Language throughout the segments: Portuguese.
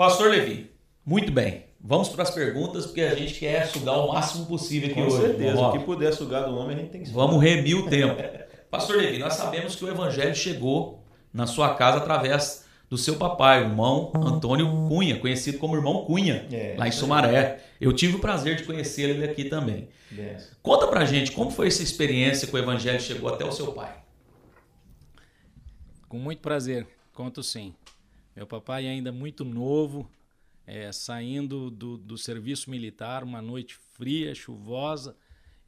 Pastor Levi, muito bem. Vamos para as perguntas, porque a gente quer sugar o máximo possível aqui Com hoje. certeza, Vamos, o que puder sugar do homem, a gente tem que sugar. vamos remir o tempo. Pastor Levi, nós sabemos que o evangelho chegou na sua casa através do seu papai, o irmão Antônio Cunha, conhecido como irmão Cunha, É, lá em. Sumaré. Eu tive o prazer de conhecer ele aqui também. Benção. Conta pra gente como foi essa experiência que o evangelho chegou até o seu pai. Com muito prazer, conto sim. Meu papai ainda muito novo, é, saindo do, do serviço militar, uma noite fria, chuvosa,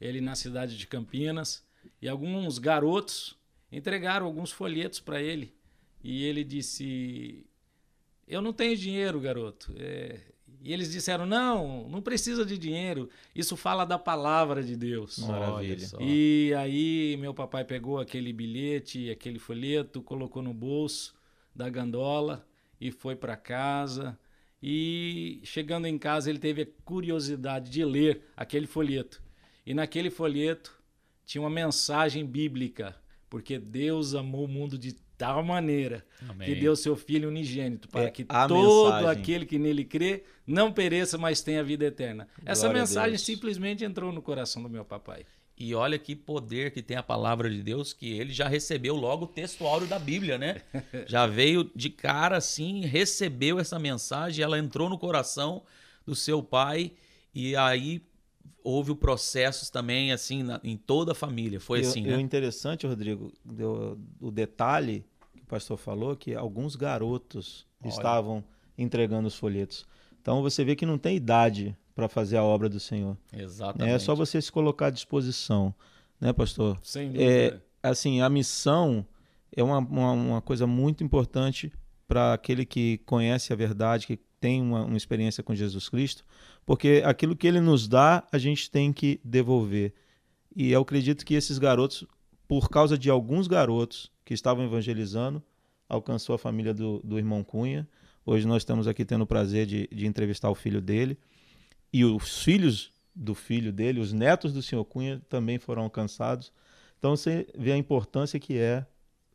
ele na cidade de Campinas, e alguns garotos entregaram alguns folhetos para ele. E ele disse: Eu não tenho dinheiro, garoto. É, e eles disseram: Não, não precisa de dinheiro. Isso fala da palavra de Deus. Maravilha. E aí meu papai pegou aquele bilhete, aquele folheto, colocou no bolso da gandola e foi para casa. E chegando em casa ele teve a curiosidade de ler aquele folheto. E naquele folheto tinha uma mensagem bíblica, porque Deus amou o mundo de tal maneira Amém. que deu seu filho unigênito para É que todo mensagem. aquele que nele crê não pereça, mas tenha vida eterna. Essa Glória a mensagem simplesmente entrou no coração do meu papai. E olha que poder que tem a palavra de Deus, que ele já recebeu logo o texto áureo da Bíblia, né? Já veio de cara assim, recebeu essa mensagem, ela entrou no coração do seu pai e aí houve o processo também assim na- em toda a família. Foi E assim, e o né? interessante, Rodrigo, do- o detalhe que o pastor falou, que alguns garotos Olha. estavam entregando os folhetos. Então você vê que não tem idade para fazer a obra do Senhor. Exatamente. É só você se colocar à disposição, né, pastor? Sem É, dúvida. assim, a missão é uma, uma, uma coisa muito importante para aquele que conhece a verdade, que tem uma, uma experiência com Jesus Cristo, porque aquilo que ele nos dá, a gente tem que devolver. E eu acredito que esses garotos, por causa de alguns garotos que estavam evangelizando, alcançou a família do, do irmão Cunha. Hoje nós estamos aqui tendo o prazer de, de entrevistar o filho dele. E os filhos do filho dele, os netos do senhor Cunha, também foram alcançados. Então você vê a importância que é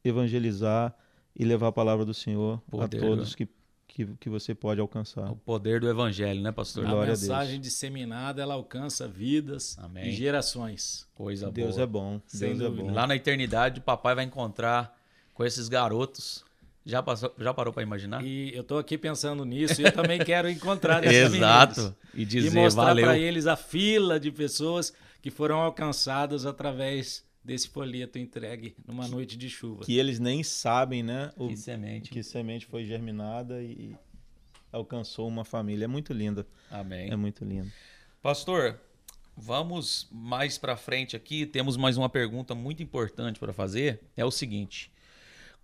evangelizar e levar a palavra do Senhor Poder, a todos né? que, que, que você pode alcançar. O poder do evangelho, né, pastor? A Glória a mensagem disseminada, ela alcança vidas Amém. e gerações. Coisa Deus boa. é bom. Sem Deus é dúvida. bom. Lá na eternidade, o papai vai encontrar com esses garotos. Já, passou, já parou para imaginar? E eu tô aqui pensando nisso e eu também quero encontrar esses. Exato. E E dizer mostrar valeu. para eles a fila de pessoas que foram alcançadas através desse folheto entregue numa noite de chuva. Que eles nem sabem, né? O, Que semente. que semente foi germinada e alcançou uma família. É muito linda. Amém. É muito lindo. Pastor, vamos mais para frente aqui. Temos mais uma pergunta muito importante para fazer. É o seguinte: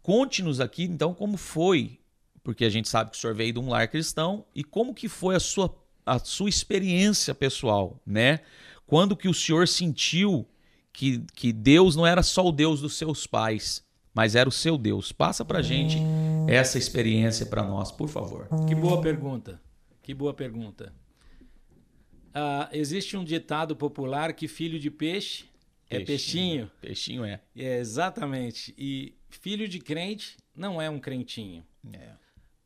conte-nos aqui, então, como foi, porque a gente sabe que o senhor veio de um lar cristão, e como que foi a sua, a sua experiência pessoal, né? Quando que o senhor sentiu que, que Deus não era só o Deus dos seus pais, mas era o seu Deus? Passa para gente essa experiência para nós, por favor. Que boa pergunta. Que boa pergunta. Ah, existe um ditado popular que filho de peixe é peixinho. Peixinho é. É, exatamente. E filho de crente não é um crentinho.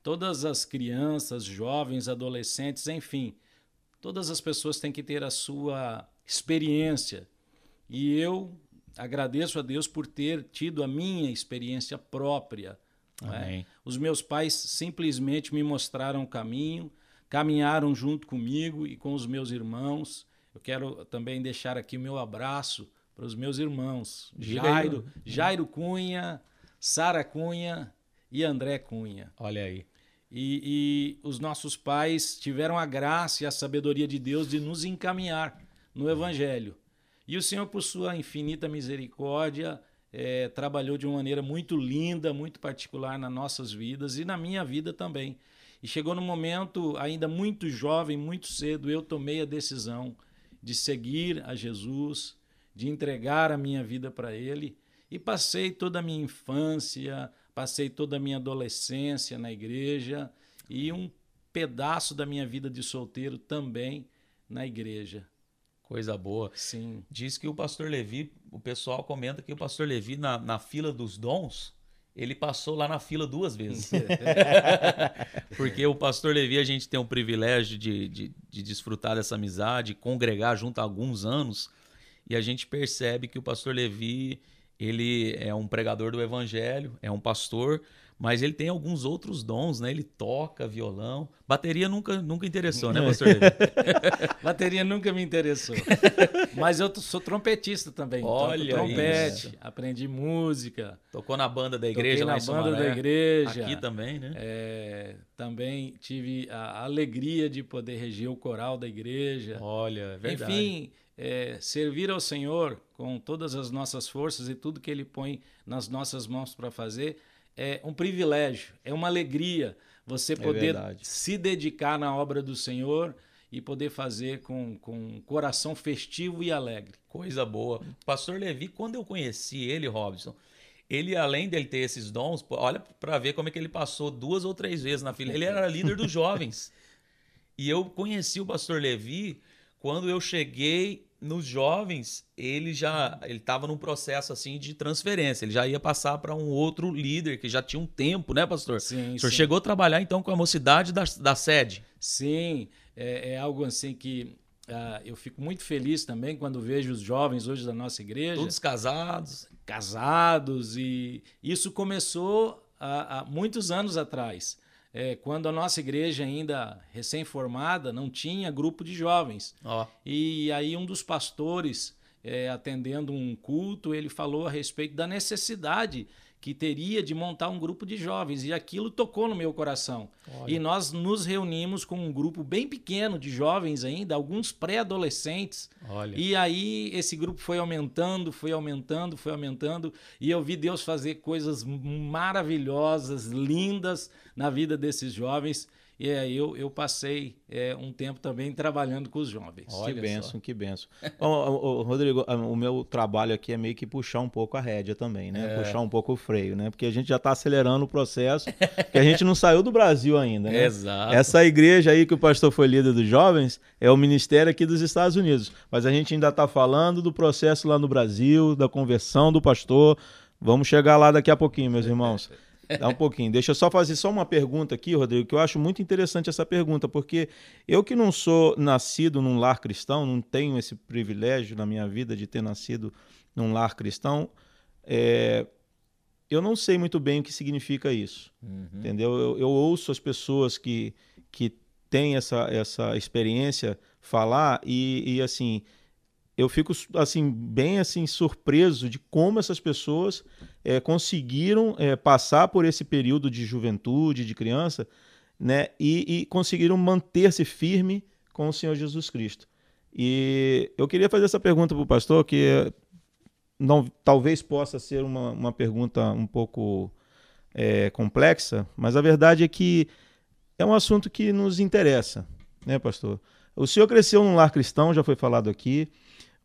Todas as crianças, jovens, adolescentes, enfim, todas as pessoas têm que ter a sua experiência. E eu agradeço a Deus por ter tido a minha experiência própria. é? Os meus pais simplesmente me mostraram o caminho, caminharam junto comigo e com os meus irmãos. Eu quero também deixar aqui o meu abraço para os meus irmãos, Jairo, Jairo Cunha, Sara Cunha e André Cunha. Olha aí. E, e os nossos pais tiveram a graça e a sabedoria de Deus de nos encaminhar no Evangelho. E o Senhor, por sua infinita misericórdia, eh, trabalhou de uma maneira muito linda, muito particular nas nossas vidas e na minha vida também. E chegou no momento, ainda muito jovem, muito cedo, eu tomei a decisão de seguir a Jesus, de entregar a minha vida para Ele. E passei toda a minha infância, passei toda a minha adolescência na igreja e um pedaço da minha vida de solteiro também na igreja. Coisa boa. Sim. Diz que o pastor Levi, o pessoal comenta que o pastor Levi, na, na fila dos dons, ele passou lá na fila duas vezes. Porque o pastor Levi, a gente tem o privilégio de, de, de, desfrutar dessa amizade, congregar junto há alguns anos, e a gente percebe que o pastor Levi, ele é um pregador do evangelho, é um pastor, mas ele tem alguns outros dons, né? Ele toca violão. Bateria nunca, nunca interessou, né, pastor? Bateria nunca me interessou. Mas eu sou trompetista também. Olha Toco trompete, isso. aprendi música. Tocou na banda da igreja Toquei na banda da igreja. Aqui também, né? É, também tive a alegria de poder reger o coral da igreja. Olha, é verdade. Enfim, é, servir ao Senhor com todas as nossas forças e tudo que Ele põe nas nossas mãos para fazer é um privilégio, é uma alegria você é poder é se dedicar na obra do Senhor e poder fazer com, com um coração festivo e alegre. Coisa boa. Pastor Levi, quando eu conheci ele, Robson, ele, além dele ter esses dons, olha para ver como é que ele passou duas ou três vezes na fila. Ele era líder dos jovens. E eu conheci o pastor Levi quando eu cheguei nos jovens, ele já ele estava num processo assim de transferência. Ele já ia passar para um outro líder que já tinha um tempo, né, pastor? Sim. O senhor sim. chegou a trabalhar então com a mocidade da, da sede? Sim, é, é algo assim que uh, eu fico muito feliz também quando vejo os jovens hoje da nossa igreja. Todos casados. Casados, e isso começou há, há muitos anos atrás é, quando a nossa igreja ainda recém-formada não tinha grupo de jovens. Oh. E aí um dos pastores, é, atendendo um culto, ele falou a respeito da necessidade que teria de montar um grupo de jovens e aquilo tocou no meu coração. Olha. E nós nos reunimos com um grupo bem pequeno de jovens ainda, alguns pré-adolescentes. E aí esse grupo foi aumentando, foi aumentando, foi aumentando e eu vi Deus fazer coisas maravilhosas, lindas na vida desses jovens. E aí eu, eu passei é, um tempo também trabalhando com os jovens. Olha que benção, que benção. Bom, Rodrigo, o meu trabalho aqui é meio que puxar um pouco a rédea também, né? É. Puxar um pouco o freio, né? Porque a gente já está acelerando o processo, porque a gente não saiu do Brasil ainda, né? Exato. Essa igreja aí que o pastor foi líder dos jovens é o ministério aqui dos Estados Unidos. Mas a gente ainda está falando do processo lá no Brasil, da conversão do pastor. Vamos chegar lá daqui a pouquinho, meus irmãos. Dá um pouquinho. Deixa eu só fazer só uma pergunta aqui, Rodrigo, que eu acho muito interessante essa pergunta, porque eu que não sou nascido num lar cristão, não tenho esse privilégio na minha vida de ter nascido num lar cristão, é, eu não sei muito bem o que significa isso. Uhum. Entendeu? Eu, eu, ouço as pessoas que, que têm essa, essa experiência falar e, e assim eu fico assim bem assim surpreso de como essas pessoas é, conseguiram é, passar por esse período de juventude, de criança, né, e, e conseguiram manter-se firme com o Senhor Jesus Cristo. E eu queria fazer essa pergunta para o pastor, que não, talvez possa ser uma, uma pergunta um pouco é, complexa, mas a verdade é que é um assunto que nos interessa, né, pastor? O senhor cresceu num lar cristão, já foi falado aqui.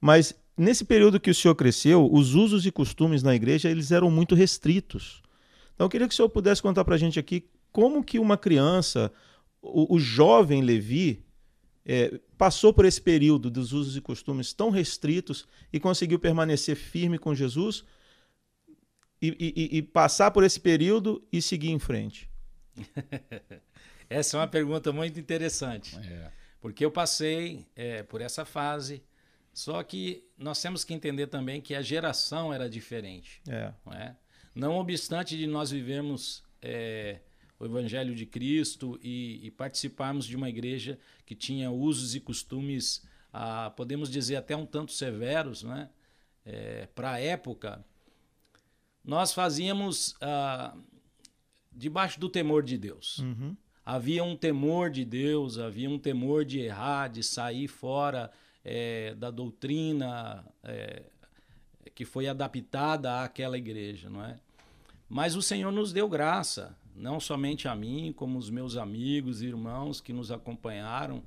Mas nesse período que o senhor cresceu, os usos e costumes na igreja eles eram muito restritos. Então eu queria que o senhor pudesse contar para a gente aqui como que uma criança, o, o jovem Levi, é, passou por esse período dos usos e costumes tão restritos e conseguiu permanecer firme com Jesus e, e, e passar por esse período e seguir em frente. essa é uma pergunta muito interessante, é. porque eu passei é, por essa fase só que nós temos que entender também que a geração era diferente. É. Não, é? não obstante de nós vivermos é, o Evangelho de Cristo e, e, participarmos de uma igreja que tinha usos e costumes, ah, podemos dizer até um tanto severos, né? É, para a época, nós fazíamos ah, debaixo do temor de Deus. Uhum. Havia um temor de Deus, havia um temor de errar, de sair fora é, da doutrina é, que foi adaptada àquela igreja, não é? Mas o Senhor nos deu graça, não somente a mim, como os meus amigos e irmãos que nos acompanharam.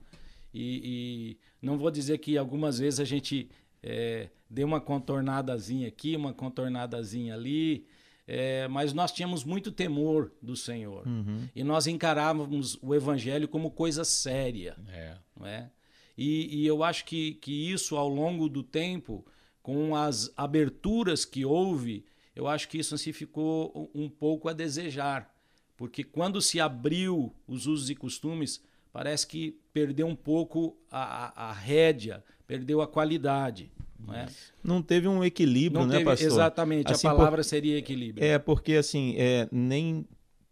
E, e, não vou dizer que algumas vezes a gente é, deu uma contornadazinha aqui, uma contornadazinha ali, é, mas nós tínhamos muito temor do Senhor. Uhum. E nós encarávamos o Evangelho como coisa séria. É. Não é? E, e eu acho que, que isso, ao longo do tempo, com as aberturas que houve, eu acho que isso assim ficou um pouco a desejar, porque quando se abriu os usos e costumes, parece que perdeu um pouco a, a, a rédea, perdeu a qualidade. Não, é? não teve um equilíbrio, não né, teve, pastor? Exatamente, assim, a palavra por... seria equilíbrio. É, porque assim, é, nem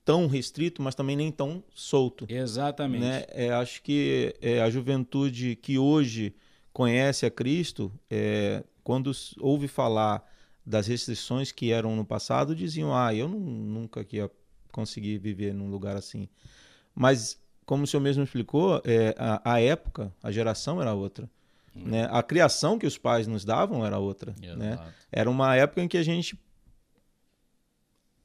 tão restrito, mas também nem tão solto. Exatamente. Né? É, acho que é, a juventude que hoje conhece a Cristo, é, quando ouve falar das restrições que eram no passado, diziam: Ah, eu não, nunca ia conseguir viver num lugar assim. Mas, como o senhor mesmo explicou, é, a, a época, a geração era outra. Hum. Né? A criação que os pais nos davam era outra. Né? Era uma época em que a gente.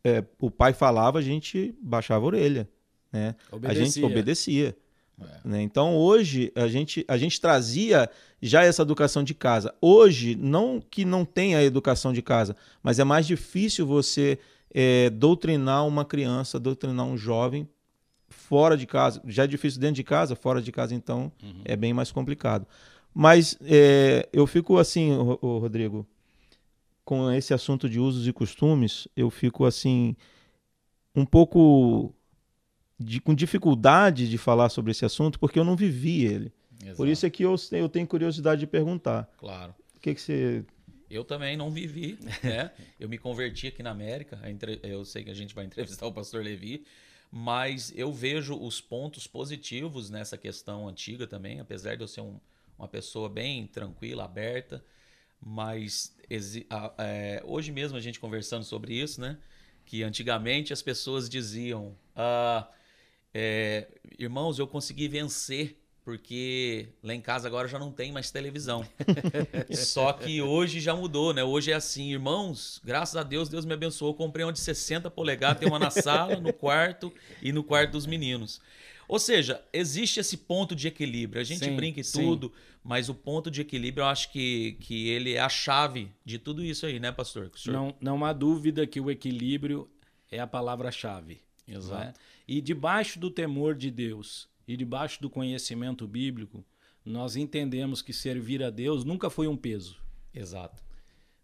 É, o pai falava, a gente baixava a orelha. Né? A gente obedecia. É. Né? Então hoje a gente, a gente trazia já essa educação de casa. Hoje, não que não tenha a educação de casa, mas é mais difícil você é, doutrinar uma criança, doutrinar um jovem fora de casa. Já é difícil dentro de casa, fora de casa, então uhum. é bem mais complicado. Mas é, eu fico assim, Rodrigo, com esse assunto de usos e costumes, eu fico assim um pouco de, com dificuldade de falar sobre esse assunto porque eu não vivi ele. Exato. Por isso é que eu, eu tenho curiosidade de perguntar. Claro. O que, que você. Eu também não vivi, né? eu me converti aqui na América. Eu sei que a gente vai entrevistar o pastor Levi, mas eu vejo os pontos positivos nessa questão antiga também, apesar de eu ser um, uma pessoa bem tranquila, aberta. Mas é, hoje mesmo a gente conversando sobre isso, né? Que antigamente as pessoas diziam: ah, é, irmãos, eu consegui vencer porque lá em casa agora já não tem mais televisão. Só que hoje já mudou, né? Hoje é assim, irmãos, graças a Deus, Deus me abençoou. Comprei uma de 60 polegadas, tem uma na sala, no quarto e no quarto dos meninos. Ou seja, existe esse ponto de equilíbrio. A gente sim, brinca e tudo, mas o ponto de equilíbrio eu acho que, que ele é a chave de tudo isso aí, né, pastor? Não, não há dúvida que o equilíbrio é a palavra-chave. Exato. Né? E debaixo do temor de Deus e debaixo do conhecimento bíblico, nós entendemos que servir a Deus nunca foi um peso. Exato.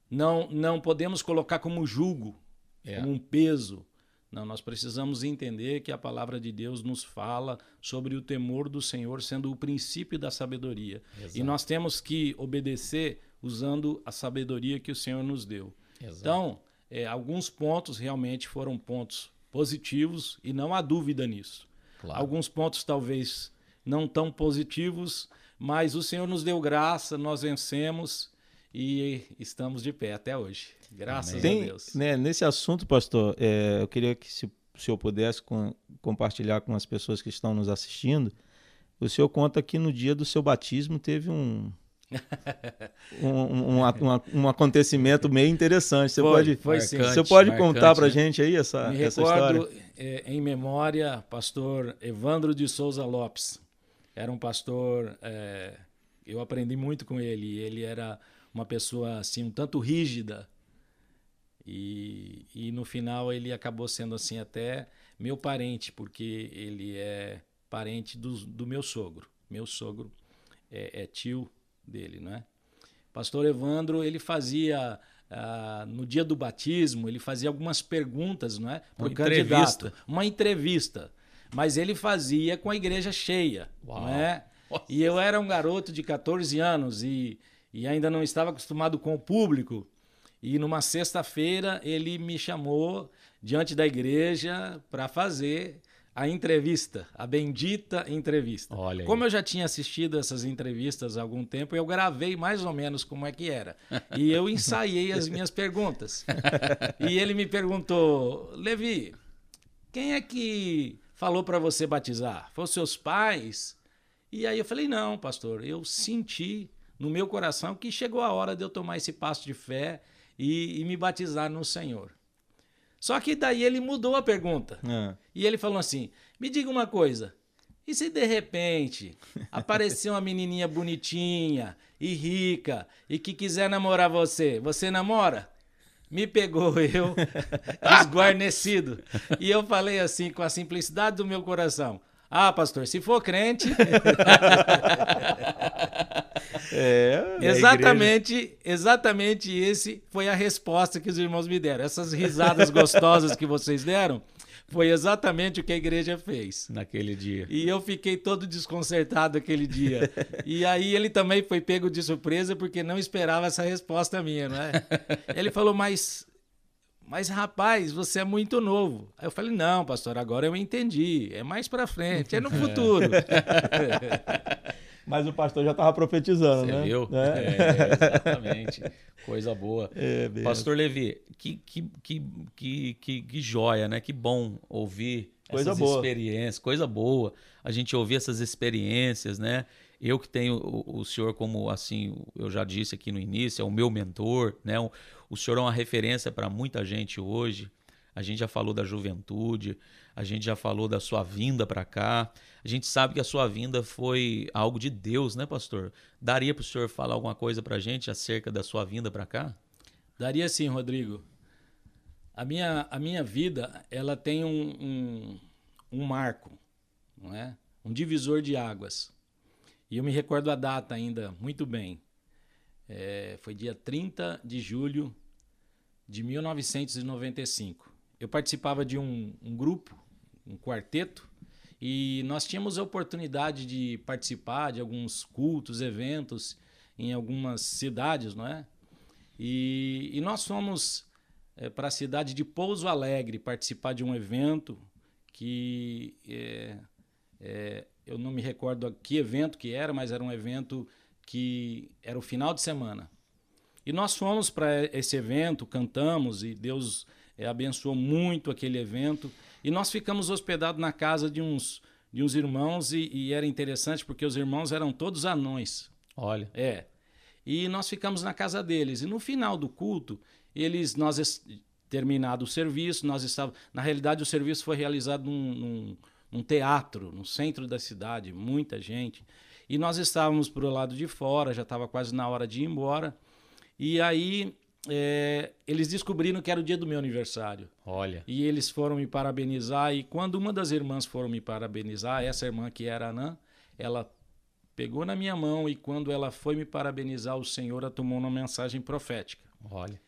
Não, não podemos colocar como julgo, é. como um peso. Não, nós precisamos entender que a palavra de Deus nos fala sobre o temor do Senhor sendo o princípio da sabedoria. Exato. E nós temos que obedecer usando a sabedoria que o Senhor nos deu. Exato. Então, é, alguns pontos realmente foram pontos positivos e não há dúvida nisso. Claro. Alguns pontos talvez não tão positivos, mas o Senhor nos deu graça, nós vencemos e estamos de pé até hoje. Graças Tem, a Deus. Né, nesse assunto, pastor, é, eu queria que se o senhor pudesse com, compartilhar com as pessoas que estão nos assistindo. O senhor conta que no dia do seu batismo teve um, um, um, um, um, acontecimento meio interessante. Você foi, pode, foi sim. Você pode marcante, contar para a né? gente aí essa, Me essa recordo, história? É, em memória, pastor Evandro de Souza Lopes. Era um pastor, é, eu aprendi muito com ele. Ele era uma pessoa assim um tanto rígida e, e no final ele acabou sendo assim até meu parente, porque ele é parente do, do meu sogro. Meu sogro é, é tio dele, né? Pastor Evandro, ele fazia uh, no dia do batismo, ele fazia algumas perguntas, não é? Para o candidato, uma entrevista, mas ele fazia com a igreja cheia, Uau. não é? E eu era um garoto de 14 anos e, e ainda não estava acostumado com o público. E numa sexta-feira ele me chamou diante da igreja para fazer a entrevista, a bendita entrevista. Olha aí. Como eu já tinha assistido essas entrevistas há algum tempo, eu gravei mais ou menos como é que era. E eu ensaiei as minhas perguntas. E ele me perguntou: Levi, quem é que falou para você batizar? Foram seus pais? E aí eu falei: não, pastor, eu senti no meu coração que chegou a hora de eu tomar esse passo de fé e, e me batizar no Senhor. Só que daí ele mudou a pergunta. É. E ele falou assim: me diga uma coisa. E se de repente aparecer uma menininha bonitinha e rica e que quiser namorar você, você namora? Me pegou eu, esguarnecido. E eu falei assim, com a simplicidade do meu coração: Ah, pastor, se for crente. É, exatamente, exatamente esse foi a resposta que os irmãos me deram. Essas risadas gostosas que vocês deram foi exatamente o que a igreja fez naquele dia. E eu fiquei todo desconcertado aquele dia. e aí ele também foi pego de surpresa porque não esperava essa resposta minha, não é? Ele falou: "Mas mas rapaz, você é muito novo. Aí eu falei: "Não, pastor, agora eu entendi. É mais para frente, é no futuro". Mas o pastor já estava profetizando, Você né? viu? É. É, exatamente. Coisa boa. É, pastor Levi, que, que, que, que, que, que joia, né? Que bom ouvir Coisa essas boa. experiências. Coisa boa a gente ouvir essas experiências, né? Eu que tenho o, o senhor como, assim, eu já disse aqui no início, é o meu mentor, né? O, o senhor é uma referência para muita gente hoje. A gente já falou da juventude, a gente já falou da sua vinda para cá. A gente sabe que a sua vinda foi algo de Deus, né, pastor? Daria para o senhor falar alguma coisa para a gente acerca da sua vinda para cá? Daria sim, Rodrigo. A minha, a minha vida, ela tem um, um, um marco, não é? Um divisor de águas. E eu me recordo a data ainda muito bem. É, foi dia 30 de julho de 1995. Eu participava de um, um grupo, um quarteto, e nós tínhamos a oportunidade de participar de alguns cultos, eventos em algumas cidades, não é? E, e nós fomos é, para a cidade de Pouso Alegre participar de um evento que é, é, eu não me recordo que evento que era, mas era um evento que era o final de semana. E nós fomos para esse evento, cantamos e Deus abençoou muito aquele evento. E nós ficamos hospedados na casa de uns, de uns irmãos e, e era interessante porque os irmãos eram todos anões. Olha. É. E nós ficamos na casa deles. E no final do culto, eles, nós terminado o serviço, nós estávamos. Na realidade, o serviço foi realizado num, num, num teatro, no centro da cidade, muita gente. E nós estávamos para o lado de fora, já estava quase na hora de ir embora. E aí é, eles descobriram que era o dia do meu aniversário. Olha. E eles foram me parabenizar. E quando uma das irmãs foram me parabenizar, essa irmã que era Anã, ela pegou na minha mão e quando ela foi me parabenizar, o Senhor a tomou uma mensagem profética. Olha.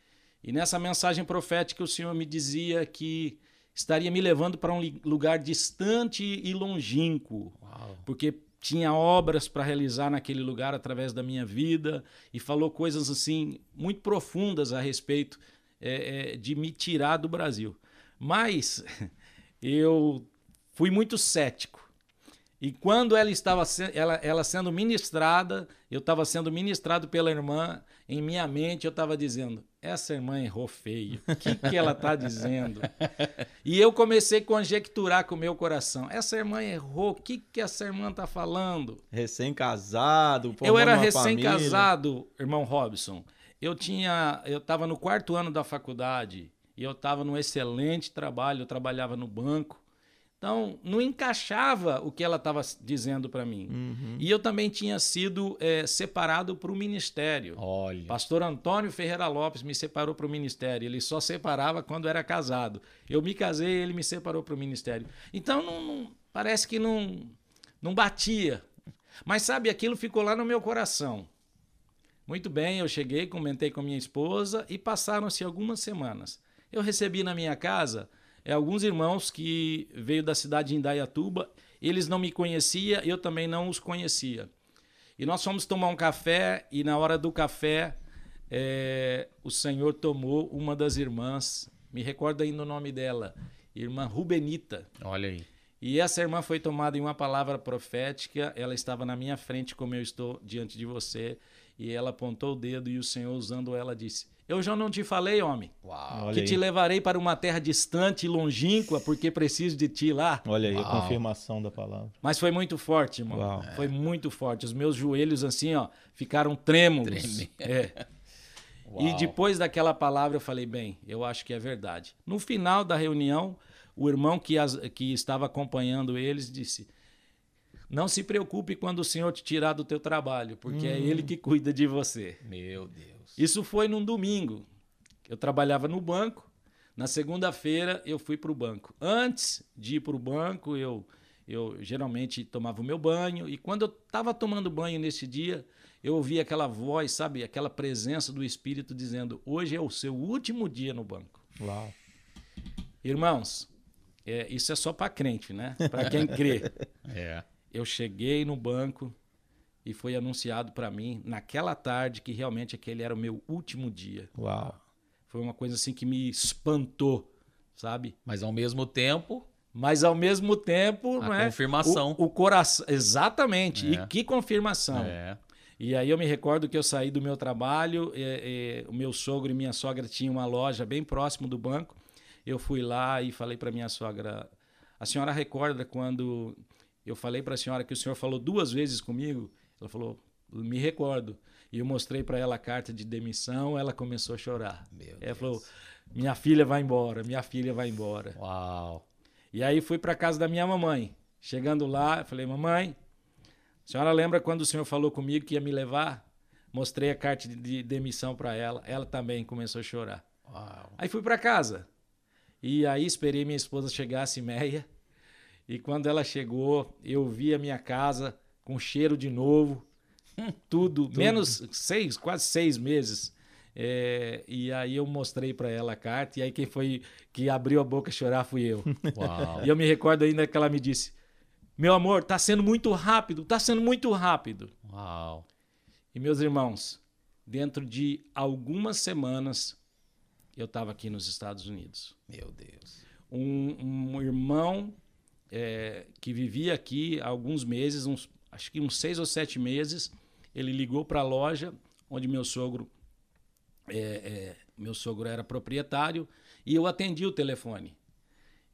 E nessa mensagem profética, o Senhor me dizia que estaria me levando para um lugar distante e longínquo, Uau. porque tinha obras para realizar naquele lugar através da minha vida e falou coisas assim muito profundas a respeito é, é, de me tirar do Brasil. Mas eu fui muito cético. E quando ela estava ela, ela sendo ministrada, eu estava sendo ministrado pela irmã, em minha mente eu estava dizendo: essa irmã errou feio. O que, que ela está dizendo? E eu comecei a conjecturar com o meu coração: essa irmã errou. O que, que essa irmã está falando? Recém-casado. Eu era recém-casado, irmão Robson. Eu tinha, eu estava no quarto ano da faculdade e eu estava num excelente trabalho. Eu trabalhava no banco. Então, não encaixava o que ela estava dizendo para mim. Uhum. E eu também tinha sido é, separado para o ministério. Olha. Pastor Antônio Ferreira Lopes me separou para o ministério. Ele só separava quando era casado. Eu me casei, ele me separou para o ministério. Então, não, não, parece que não, não batia. Mas sabe, aquilo ficou lá no meu coração. Muito bem, eu cheguei, comentei com minha esposa e passaram-se algumas semanas. Eu recebi na minha casa é, alguns irmãos que veio da cidade de Indaiatuba, eles não me conheciam, eu também não os conhecia. E nós fomos tomar um café e na hora do café é, o Senhor tomou uma das irmãs, me recordo ainda o nome dela, irmã Rubenita. Olha aí. E essa irmã foi tomada em uma palavra profética, ela estava na minha frente como eu estou diante de você, e ela apontou o dedo e o Senhor usando ela disse: eu já não te falei, homem, Uau. Que aí. te levarei para uma terra distante e longínqua, porque preciso de ti lá. Olha aí, a Uau. confirmação da palavra. Mas foi muito forte, irmão. Uau. Foi muito forte. Os meus joelhos, assim, ó, ficaram trêmulos. É. E depois daquela palavra, eu falei, bem, eu acho que é verdade. No final da reunião, o irmão que, as- que estava acompanhando eles disse: Não se preocupe quando o Senhor te tirar do teu trabalho, porque é Ele que cuida de você. Meu Deus. Isso foi num domingo. Eu trabalhava no banco. Na segunda-feira eu fui para o banco. Antes de ir para o banco, eu, eu geralmente tomava o meu banho e quando eu estava tomando banho nesse dia, eu ouvi aquela voz, sabe, aquela presença do Espírito dizendo: hoje é o seu último dia no banco. Uau. Irmãos, é, isso é só para crente, né? Para quem crê. É. Eu cheguei no banco e foi anunciado para mim naquela tarde que realmente aquele era o meu último dia. Uau. Foi uma coisa assim que me espantou, sabe? Mas ao mesmo tempo, Mas ao mesmo tempo, A não é? confirmação. O, o coração, exatamente. É. E que confirmação. é. E aí eu me recordo que eu saí do meu trabalho, e- e o meu sogro e minha sogra tinham uma loja bem próximo do banco. Eu fui lá e falei para minha sogra: "A senhora recorda quando eu falei para a senhora que o senhor falou duas vezes comigo?" Ela falou: "Me recordo." E eu mostrei para ela a carta de demissão, ela começou a chorar. Meu Ela Deus. falou: "Minha filha vai embora, minha filha vai embora." Uau. E aí fui para casa da minha mamãe. Chegando lá, eu falei: "Mamãe, a senhora lembra quando o senhor falou comigo que ia me levar?" Mostrei a carta de- de demissão para ela. Ela também começou a chorar. Uau. Aí fui para casa. E aí esperei minha esposa chegar às meia. E quando ela chegou, eu vi a minha casa com cheiro de novo. Tudo, menos seis, quase seis meses. É, e aí eu mostrei para ela a carta. E aí quem foi que abriu a boca a chorar fui eu. Uau. E eu me recordo ainda que ela me disse: Meu amor, tá sendo muito rápido, tá sendo muito rápido. Uau. E meus irmãos, dentro de algumas semanas, eu estava aqui nos Estados Unidos. Meu Deus. Um, um irmão é, que vivia aqui há alguns meses, uns, acho que uns seis ou sete meses, ele ligou para a loja onde meu sogro é, é, meu sogro era proprietário e eu atendi o telefone.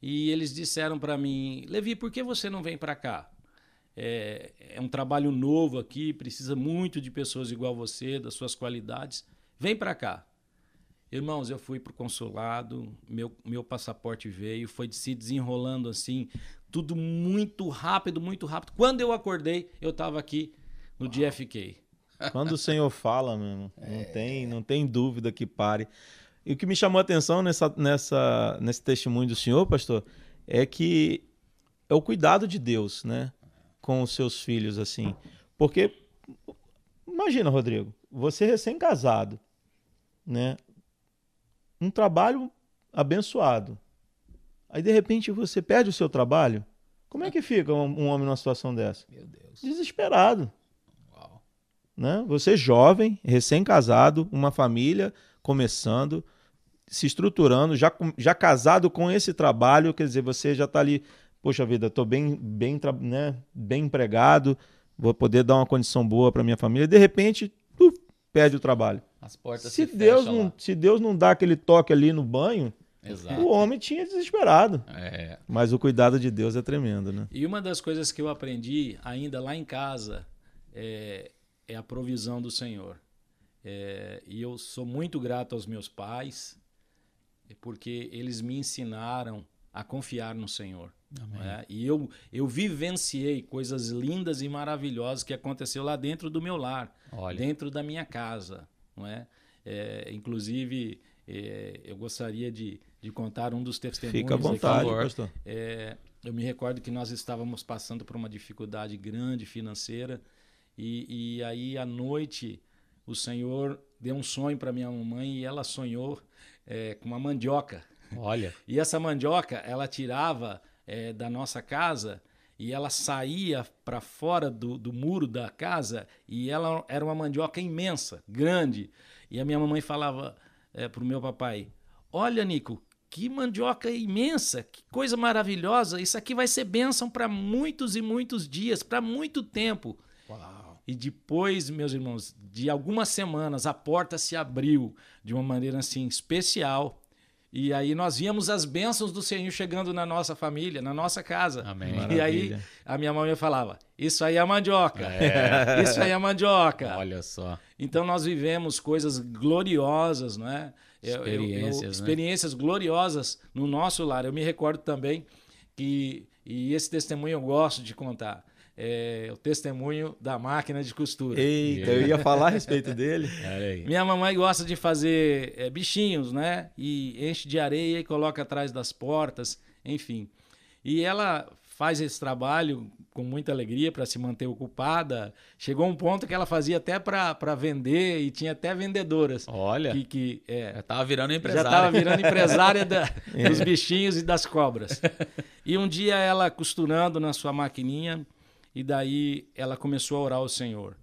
E eles disseram para mim, Levi, por que você não vem para cá? É, é um trabalho novo aqui, precisa muito de pessoas igual você, das suas qualidades. Vem para cá. Irmãos, eu fui para o consulado, meu, meu passaporte veio, foi se desenrolando assim, tudo muito rápido, muito rápido. Quando eu acordei, eu estava aqui no JFK. Quando o Senhor fala, meu irmão, não, tem, não tem dúvida que pare. E o que me chamou a atenção nessa, nessa, nesse testemunho do Senhor, pastor, é que é o cuidado de Deus, né? Com os seus filhos, assim. Porque, imagina, Rodrigo, você recém-casado, né? Um trabalho abençoado. Aí, de repente, você perde o seu trabalho. Como é que fica um, um homem numa situação dessa? Meu Deus. Desesperado Uau. né? Você jovem, recém-casado, uma família começando, se estruturando, já, já casado com esse trabalho, quer dizer, você já está ali, poxa vida, estou bem, bem, né, bem empregado, vou poder dar uma condição boa para minha família. De repente, tu perde o trabalho. As portas Se se, Deus, fecham não, lá. se Deus não dá aquele toque ali no banho, Exato. o homem tinha desesperado. É. Mas o cuidado de Deus é tremendo, né? E uma das coisas que eu aprendi ainda lá em casa é, é a provisão do Senhor. É, e eu sou muito grato aos meus pais, porque eles me ensinaram a confiar no Senhor. Amém. né? E eu, eu vivenciei coisas lindas e maravilhosas que aconteceu lá dentro do meu lar, Olha. dentro da minha casa. Não é? É, inclusive, é, eu gostaria de, de contar um dos testemunhos. Fica à aqui. vontade, favor. pastor. É, eu me recordo que nós estávamos passando por uma dificuldade grande financeira e, e aí à noite o Senhor deu um sonho para minha mamãe e ela sonhou é, com uma mandioca. Olha. E essa mandioca ela tirava é, da nossa casa e ela saía para fora do, do muro da casa e ela era uma mandioca imensa, grande. E a minha mamãe falava é, para o meu papai: Olha, Nico, que mandioca imensa, que coisa maravilhosa. Isso aqui vai ser bênção para muitos e muitos dias, para muito tempo. Uau. E depois, meus irmãos, de algumas semanas, a porta se abriu de uma maneira assim especial. E aí nós víamos as bênçãos do Senhor chegando na nossa família, na nossa casa. Amém. E aí a minha mãe falava: Isso aí é mandioca. É. Isso aí é mandioca. Olha só. Então nós vivemos coisas gloriosas, não é? Eu- eu- eu- Experiências, né? experiências gloriosas no nosso lar. Eu me recordo também que, e esse testemunho eu gosto de contar, é o testemunho da máquina de costura. Eita, eu ia falar a respeito dele. Minha mamãe gosta de fazer é, bichinhos, né? E enche de areia e coloca atrás das portas, enfim. E ela faz esse trabalho com muita alegria para se manter ocupada. Chegou um ponto que ela fazia até para vender e tinha até vendedoras. Olha, que, que é, já estava virando empresária. Já estava virando empresária da, é. dos bichinhos e das cobras. E um dia ela costurando na sua maquininha e daí ela começou a orar ao Senhor.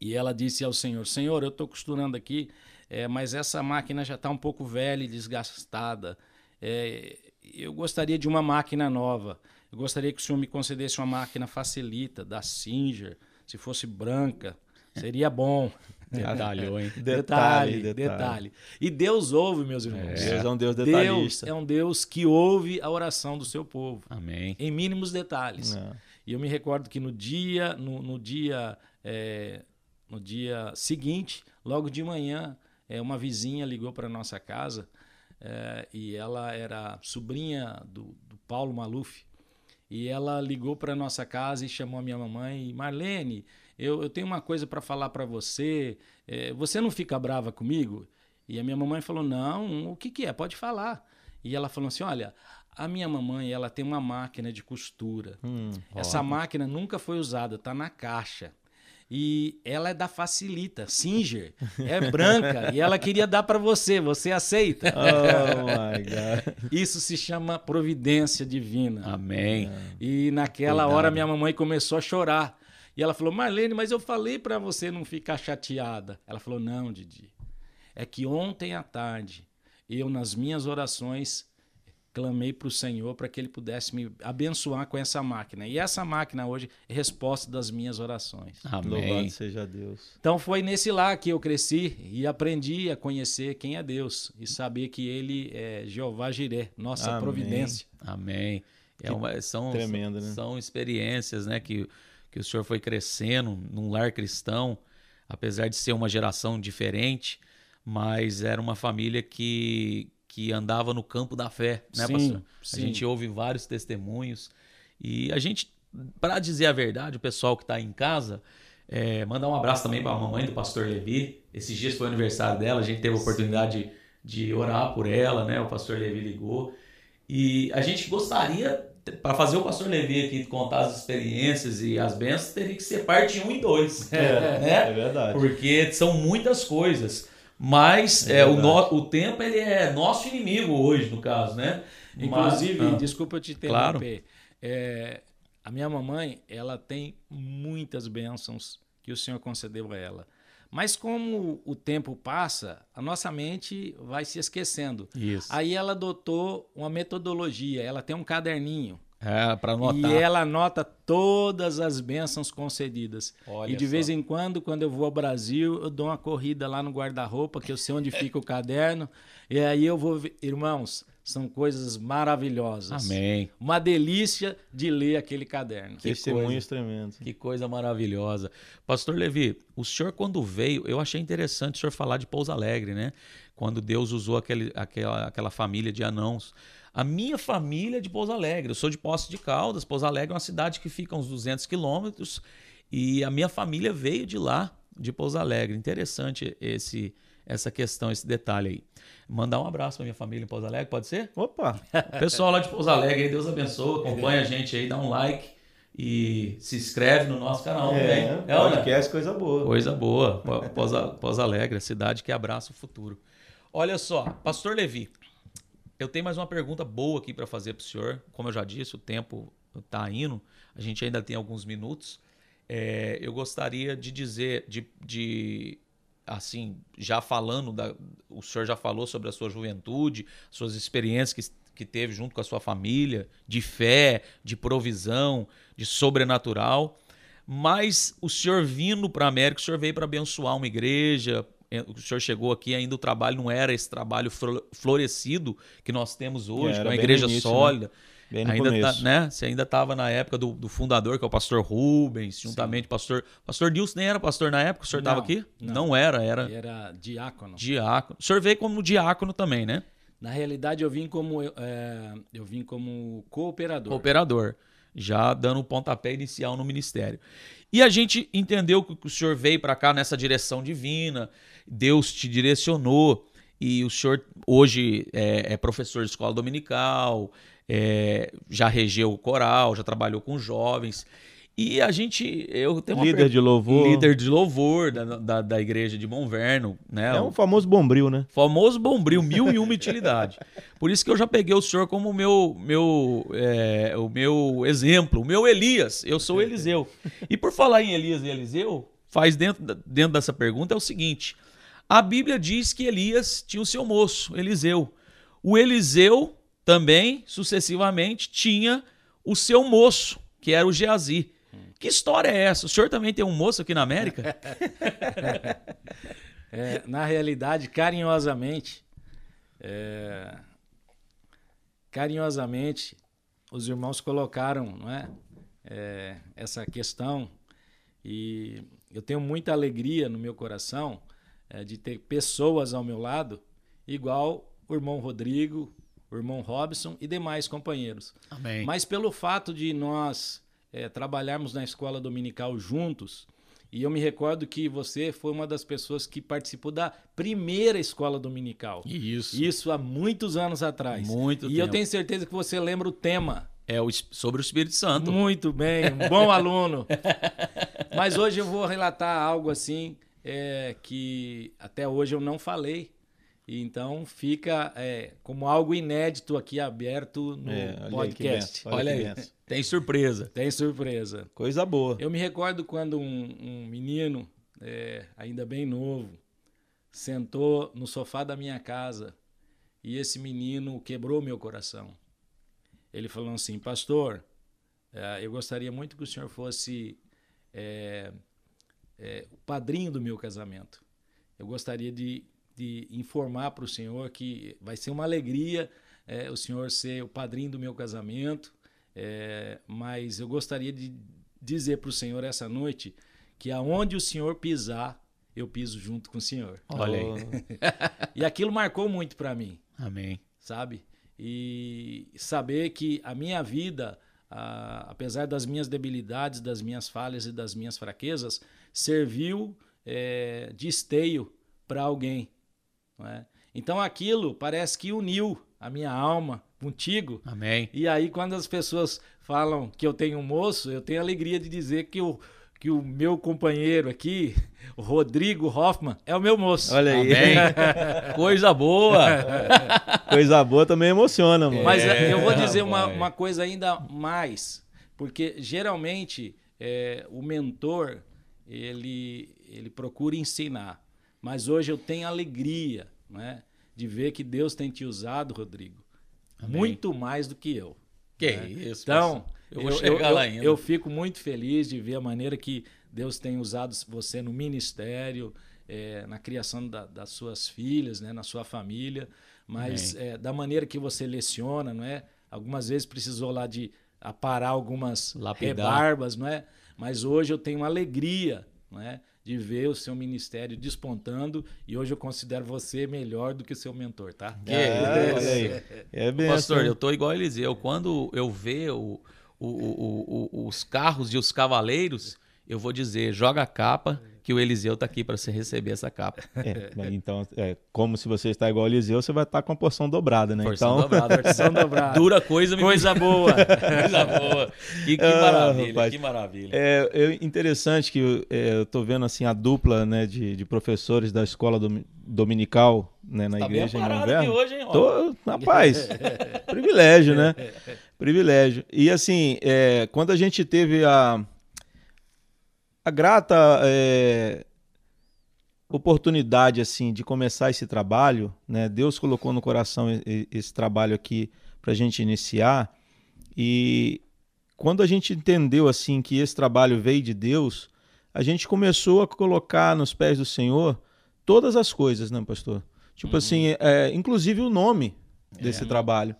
E ela disse ao Senhor: Senhor, eu estou costurando aqui, é, mas essa máquina já está um pouco velha e desgastada. É, eu gostaria de uma máquina nova. Eu gostaria que o senhor me concedesse uma máquina facilita, da Singer, se fosse branca, seria bom. Detalhou, hein? Detalhe, detalhe, detalhe. E Deus ouve, meus irmãos. É. Deus é um Deus detalhista. Deus é um Deus que ouve a oração do seu povo. Amém. Em mínimos detalhes. É. E eu me recordo que no dia, no, no dia, é, no dia seguinte, logo de manhã, é, uma vizinha ligou para nossa casa é, e ela era sobrinha do, do Paulo Maluf. E ela ligou para nossa casa e chamou a minha mamãe, Marlene, eu, eu tenho uma coisa para falar para você. É, você não fica brava comigo? E a minha mamãe falou, não, o que, que é? Pode falar. E ela falou assim, olha, a minha mamãe ela tem uma máquina de costura. Hum, Essa máquina nunca foi usada, está na caixa e ela é da Facilita, Singer, é branca e ela queria dar para você, você aceita? Oh my God. Isso se chama providência divina. Amém. E naquela Cuidado. hora minha mamãe começou a chorar. E ela falou: "Marlene, mas eu falei para você não ficar chateada". Ela falou: "Não, Didi. É que ontem à tarde eu nas minhas orações clamei para o Senhor para que Ele pudesse me abençoar com essa máquina. E essa máquina hoje é resposta das minhas orações. Amém. Louvado seja Deus. Então foi nesse lá que eu cresci e aprendi a conhecer quem é Deus e saber que Ele é Jeová Jiré, nossa Amém. providência. Amém. É uma, são, Tremendo, né? são experiências né, que, que o senhor foi crescendo num lar cristão, apesar de ser uma geração diferente, mas era uma família que, que andava no campo da fé, né, sim, pastor? Sim. A gente ouve vários testemunhos e a gente, para dizer a verdade, o pessoal que está em casa, é, mandar um abraço também para a mamãe do pastor Levi. Esses dias foi o aniversário dela, a gente teve a oportunidade de, de orar por ela, né? O pastor Levi ligou. E a gente gostaria, para fazer o pastor Levi aqui contar as experiências e as bênçãos, teria que ser parte 1 e 2. É, né? é verdade. Porque são muitas coisas. Mas é, é o, no, o tempo ele é nosso inimigo hoje, no caso, né? Inclusive, Mas, ah, desculpa te interromper. Claro. É, a minha mamãe, ela tem muitas bênçãos que o Senhor concedeu a ela. Mas como o tempo passa, a nossa mente vai se esquecendo. Isso. Aí ela adotou uma metodologia, ela tem um caderninho é, para anotar. E ela anota todas as bênçãos concedidas. Olha e de só. vez em quando, quando eu vou ao Brasil, eu dou uma corrida lá no guarda-roupa, que eu sei onde fica o caderno. E aí eu vou ver. Irmãos, são coisas maravilhosas. Amém. Uma delícia de ler aquele caderno. Que Testemunhos tremendos. Que coisa maravilhosa. Pastor Levi, o senhor quando veio, eu achei interessante o senhor falar de Pouso Alegre, né? Quando Deus usou aquele, aquela, aquela família de anãos. A minha família é de Pouso Alegre. Eu sou de Poços de Caldas. Pouso Alegre é uma cidade que fica uns 200 quilômetros. E a minha família veio de lá, de Pouso Alegre. Interessante esse, essa questão, esse detalhe aí. Mandar um abraço para minha família em Pouso Alegre, pode ser? Opa! Pessoal lá de Pouso Alegre, Deus abençoe. Acompanha a gente aí, dá um like e se inscreve no nosso canal. É, é podcast, coisa boa. Coisa boa. Pouso Alegre, a cidade que abraça o futuro. Olha só, Pastor Levi, eu tenho mais uma pergunta boa aqui para fazer para o senhor. Como eu já disse, o tempo está indo, a gente ainda tem alguns minutos. É, eu gostaria de dizer, de, de assim, já falando, da, o senhor já falou sobre a sua juventude, suas experiências que, que teve junto com a sua família, de fé, de provisão, de sobrenatural. Mas o senhor vindo para a América, o senhor veio para abençoar uma igreja, o senhor chegou aqui, ainda o trabalho não era esse trabalho florescido que nós temos hoje, com a igreja início, né? sólida. Né? Bem no ainda tá, né? Você ainda estava na época do, do, fundador, que é o pastor Rubens, juntamente com o pastor. Pastor Dilson nem era pastor na época, o senhor estava aqui? Não, não era, era. Ele era diácono. Diácono. O senhor veio como diácono também, né? Na realidade, eu vim como é, eu vim como cooperador. Cooperador. Já dando o pontapé inicial no ministério. E a gente entendeu que o senhor veio para cá nessa direção divina, Deus te direcionou, e o senhor hoje é, é professor de escola dominical, é, já regeu o coral, já trabalhou com jovens. E a gente. Eu tenho líder de louvor. Líder de louvor da, da, da igreja de Monverno. Né? É um famoso bombril, né? Famoso bombril, mil e uma utilidade. Por isso que eu já peguei o senhor como meu, meu, é, o meu exemplo, o meu Elias. Eu sou Eliseu. E por falar em Elias e Eliseu, faz dentro, dentro dessa pergunta é o seguinte: a Bíblia diz que Elias tinha o seu moço, Eliseu. O Eliseu também, sucessivamente, tinha o seu moço, que era o Geazi. Que história é essa? O senhor também tem um moço aqui na América? é, na realidade, carinhosamente, é, carinhosamente, os irmãos colocaram não é, é, essa questão e eu tenho muita alegria no meu coração é, de ter pessoas ao meu lado, igual o irmão Rodrigo, o irmão Robson e demais companheiros. Amém. Mas pelo fato de nós é, trabalharmos na escola dominical juntos. E eu me recordo que você foi uma das pessoas que participou da primeira escola dominical. Isso. Isso há muitos anos atrás. Muito e tempo. eu tenho certeza que você lembra o tema. É o, sobre o Espírito Santo. Muito bem, um bom aluno. Mas hoje eu vou relatar algo assim é, que até hoje eu não falei. Então fica é, como algo inédito aqui aberto no É, olha aí que podcast. benção, Olha que aí. benção. Tem surpresa. Tem surpresa. Coisa boa. Eu me recordo quando um, um menino, é, ainda bem novo, sentou no sofá da minha casa e esse menino quebrou meu coração. Ele falou assim, pastor, é, eu gostaria muito que o senhor fosse é, é, o padrinho do meu casamento. Eu gostaria de, de informar para o senhor que vai ser uma alegria é, o senhor ser o padrinho do meu casamento. É, mas eu gostaria de dizer para o Senhor essa noite que aonde o Senhor pisar, eu piso junto com o Senhor. Olha aí. E aquilo marcou muito para mim, Amém. sabe? E saber que a minha vida, ah, apesar das minhas debilidades, das minhas falhas e das minhas fraquezas, serviu é, de esteio para alguém. Não é? Então aquilo parece que uniu a minha alma contigo. Amém. E aí, quando as pessoas falam que eu tenho um moço, eu tenho a alegria de dizer que o, que o meu companheiro aqui, o Rodrigo Hoffman, é o meu moço. Olha aí. Amém. Coisa boa. Coisa boa também emociona, mano. Mas É, eu vou dizer uma, uma coisa ainda mais, porque geralmente é, o mentor ele, ele procura ensinar, mas hoje eu tenho alegria né, de ver que Deus tem te usado, Rodrigo, Amém. muito mais do que eu. Que né? isso. Então, eu vou chegar lá ainda. eu fico muito feliz de ver a maneira que Deus tem usado você no ministério, é, na criação da- das suas filhas, né, na sua família, mas é, da maneira que você leciona, não é? Algumas vezes precisou lá de aparar algumas Lapidar. rebarbas, não é? Mas hoje eu tenho uma alegria, não é? De ver o seu ministério despontando e hoje eu considero você melhor do que o seu mentor, tá? Que É, aí. É bem Pastor, eu tô igual a Eliseu. Quando eu ver o- o- o- o- os carros e os cavaleiros, eu vou dizer, joga a capa, que o Eliseu tá aqui para você receber essa capa. É, então, é, como se você está igual ao Eliseu, você vai estar com a porção dobrada, né? Porção então, dobrada. Porção dobrada. Dura coisa, me Coisa boa. coisa boa. Que, que Ah, maravilha, rapaz. que maravilha. É, é interessante que é, eu tô vendo assim a dupla né, de, de professores da escola domi- dominical né, na tá bem igreja em parado aqui Monverno. hoje, hein? Tô, rapaz, privilégio, né? Privilégio. E assim, é, quando a gente teve a, a grata é, oportunidade assim de começar esse trabalho, né? Deus colocou no coração esse trabalho aqui para a gente iniciar e quando a gente entendeu assim que esse trabalho veio de Deus, a gente começou a colocar nos pés do Senhor todas as coisas, né, pastor? Tipo assim, é, inclusive o nome desse trabalho.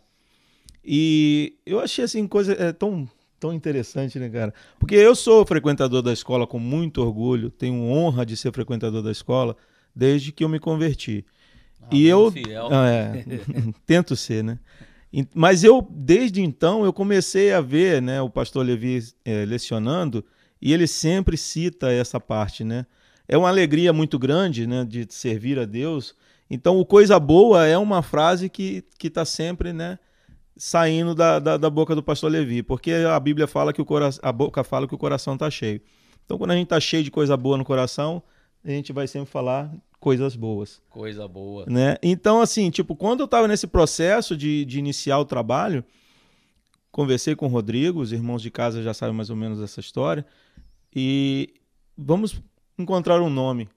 E eu achei assim coisa é, tão tão interessante, né, cara? Porque eu sou frequentador da escola com muito orgulho, tenho honra de ser frequentador da escola desde que eu me converti. e eu. Ah, é, tento ser, né? Mas eu, desde então, eu comecei a ver né, o pastor Levi eh, lecionando e ele sempre cita essa parte, né? É uma alegria muito grande né, de servir a Deus. Então, o coisa boa é uma frase que está sempre né, saindo da, da, da boca do pastor Levi, porque a Bíblia fala que o coração, a boca fala que o coração está cheio. Então, quando a gente está cheio de coisa boa no coração, a gente vai sempre falar coisas boas. Coisa boa. Né? Então, assim, tipo, quando eu estava nesse processo de, de iniciar o trabalho, conversei com o Rodrigo, os irmãos de casa já sabem mais ou menos essa história, e vamos encontrar um nome.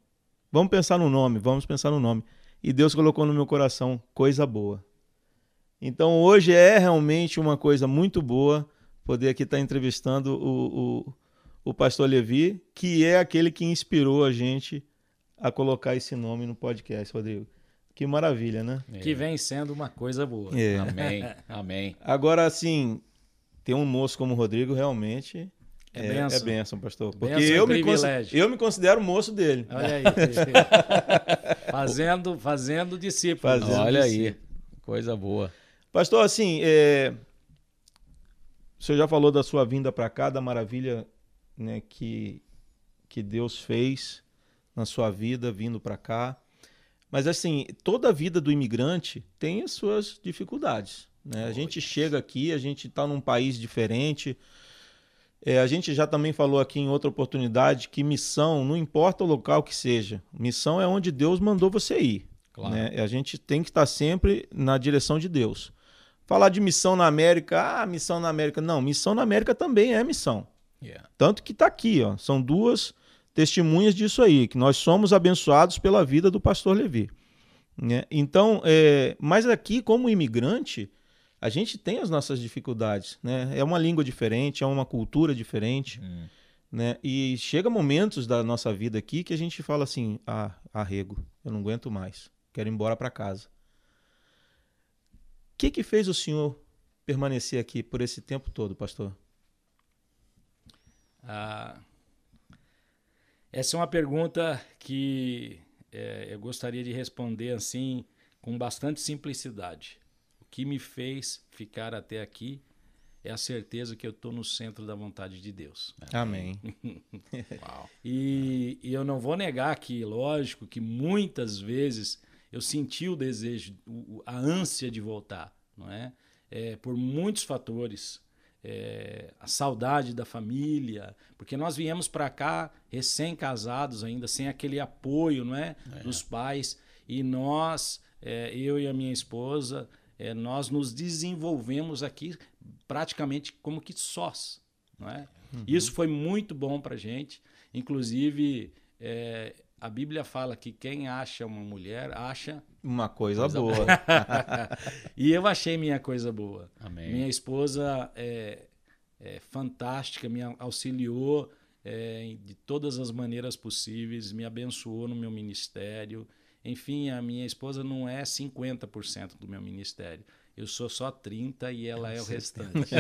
Vamos pensar no nome, vamos pensar no nome. E Deus colocou no meu coração coisa boa. Então hoje é realmente uma coisa muito boa poder aqui estar entrevistando o, o, o pastor Levi, que é aquele que inspirou a gente a colocar esse nome no podcast, Rodrigo. Que maravilha, né? É. Que vem sendo uma coisa boa. É. Amém. Amém. Agora, assim, ter um moço como o Rodrigo realmente é, é benção. É benção, pastor. Porque benção eu, me eu me considero moço dele. Olha aí. fazendo, fazendo discípulo. Fazendo Olha discípulo. aí. Coisa boa. Pastor, assim, é... o senhor já falou da sua vinda para cá, da maravilha né, que, que Deus fez na sua vida vindo para cá. Mas, assim, toda a vida do imigrante tem as suas dificuldades. Né? A gente chega aqui, a gente está num país diferente. É, a gente já também falou aqui em outra oportunidade que missão, não importa o local que seja, missão é onde Deus mandou você ir. Claro. Né? A gente tem que estar sempre na direção de Deus. Falar de missão na América, ah, missão na América. Não, missão na América também é missão. Yeah. Tanto que está aqui, ó, são duas testemunhas disso aí, que nós somos abençoados pela vida do pastor Levi. Né? Então, é, mas aqui, como imigrante, a gente tem as nossas dificuldades. Né? É uma língua diferente, é uma cultura diferente. Hum. Né? E chega momentos da nossa vida aqui que a gente fala assim: ah, arrego, eu não aguento mais, quero ir embora para casa que, que fez o senhor permanecer aqui por esse tempo todo, pastor? Ah, essa é uma pergunta que é, eu gostaria de responder assim com bastante simplicidade. O que me fez ficar até aqui é a certeza que eu estou no centro da vontade de Deus. Amém. e, e, eu não vou negar que, lógico, que muitas vezes eu senti o desejo, a ânsia de voltar, não é? é por muitos fatores. É, a saudade da família, porque nós viemos para cá recém-casados ainda, sem aquele apoio não é, é. dos pais, e nós, é, eu e a minha esposa, é, nós nos desenvolvemos aqui praticamente como que sós. Não é? Uhum. Isso foi muito bom para gente, inclusive é, a Bíblia fala que quem acha uma mulher acha uma coisa, coisa boa. boa. e eu achei minha coisa boa. Amém. Minha esposa é, é fantástica, me auxiliou é, de todas as maneiras possíveis, me abençoou no meu ministério. Enfim, a minha esposa não é 50% do meu ministério. Eu sou só 30 e ela é o restante.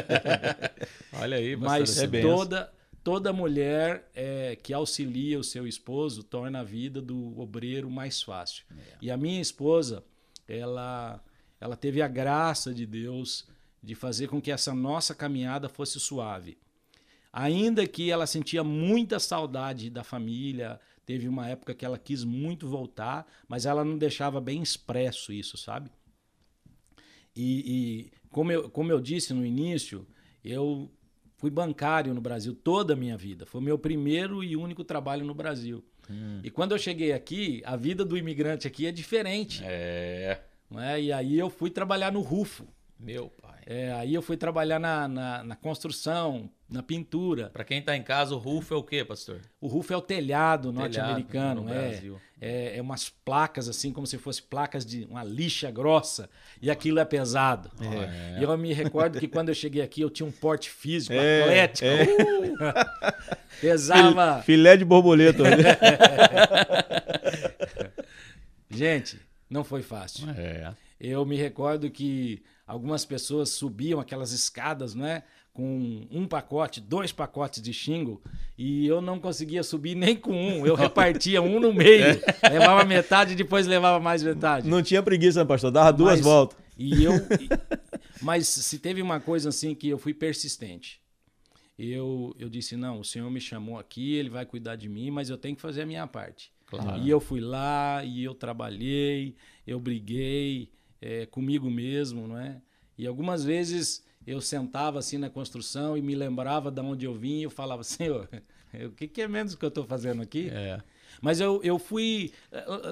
Olha aí, mas é toda toda mulher é, que auxilia o seu esposo torna a vida do obreiro mais fácil. É. E a minha esposa, ela, ela teve a graça de Deus de fazer com que essa nossa caminhada fosse suave. Ainda que ela sentia muita saudade da família, teve uma época que ela quis muito voltar, mas ela não deixava bem expresso isso, sabe? E, e como, eu, como eu disse no início, eu Fui bancário no Brasil toda a minha vida. Foi o meu primeiro e único trabalho no Brasil. Hum. E quando eu cheguei aqui, a vida do imigrante aqui é diferente. É. É? E aí eu fui trabalhar no Rufo. Meu pai. É, aí eu fui trabalhar na, na, na construção, na pintura. Para quem está em casa, o roof é o quê, pastor? O roof é o telhado norte-americano. É, é, é, umas placas assim, como se fosse placas de uma lixa grossa. E aquilo é pesado. É. E eu me recordo que quando eu cheguei aqui, eu tinha um porte físico é, atlético. É. Uh, pesava. Filé de borboleta. Gente, não foi fácil. É. Eu me recordo que algumas pessoas subiam aquelas escadas, não é? Com um pacote, dois pacotes de xingo, e eu não conseguia subir nem com um. Eu repartia um no meio, é. levava metade e depois levava mais metade. Não tinha preguiça, né, pastor? Dava duas mas, voltas. E eu, mas se teve uma coisa assim que eu fui persistente. Eu, eu disse: não, o Senhor me chamou aqui, ele vai cuidar de mim, mas eu tenho que fazer a minha parte. Claro. E eu fui lá, e eu trabalhei, eu briguei é, comigo mesmo, não é? E algumas vezes eu sentava assim na construção e me lembrava de onde eu vim e eu falava, Senhor, o que, que é menos que eu estou fazendo aqui? É. Mas eu, eu fui.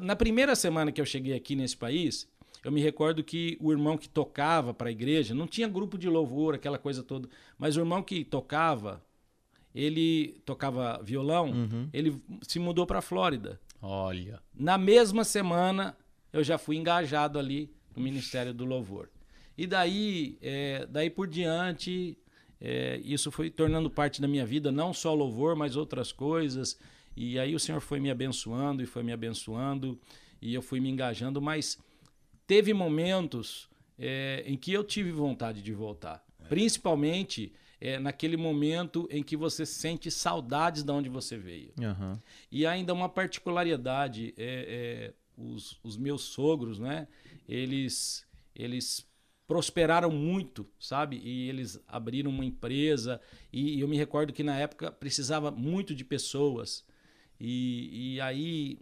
Na primeira semana que eu cheguei aqui nesse país, eu me recordo que o irmão que tocava para a igreja, não tinha grupo de louvor, aquela coisa toda, mas o irmão que tocava, ele tocava violão, Uhum. ele se mudou para a Flórida. Olha. Na mesma semana, eu já fui engajado ali no Ministério do Louvor. E daí, é, daí por diante, é, isso foi tornando parte da minha vida, não só louvor, mas outras coisas. E aí o Senhor foi me abençoando e foi me abençoando, e eu fui me engajando, mas teve momentos é, em que eu tive vontade de voltar. Principalmente é, naquele momento em que você sente saudades de onde você veio. Aham. E ainda uma particularidade, é, é, os, os meus sogros, né? Eles, eles prosperaram muito, sabe? E eles abriram uma empresa. E eu me recordo que na época precisava muito de pessoas. E, e aí,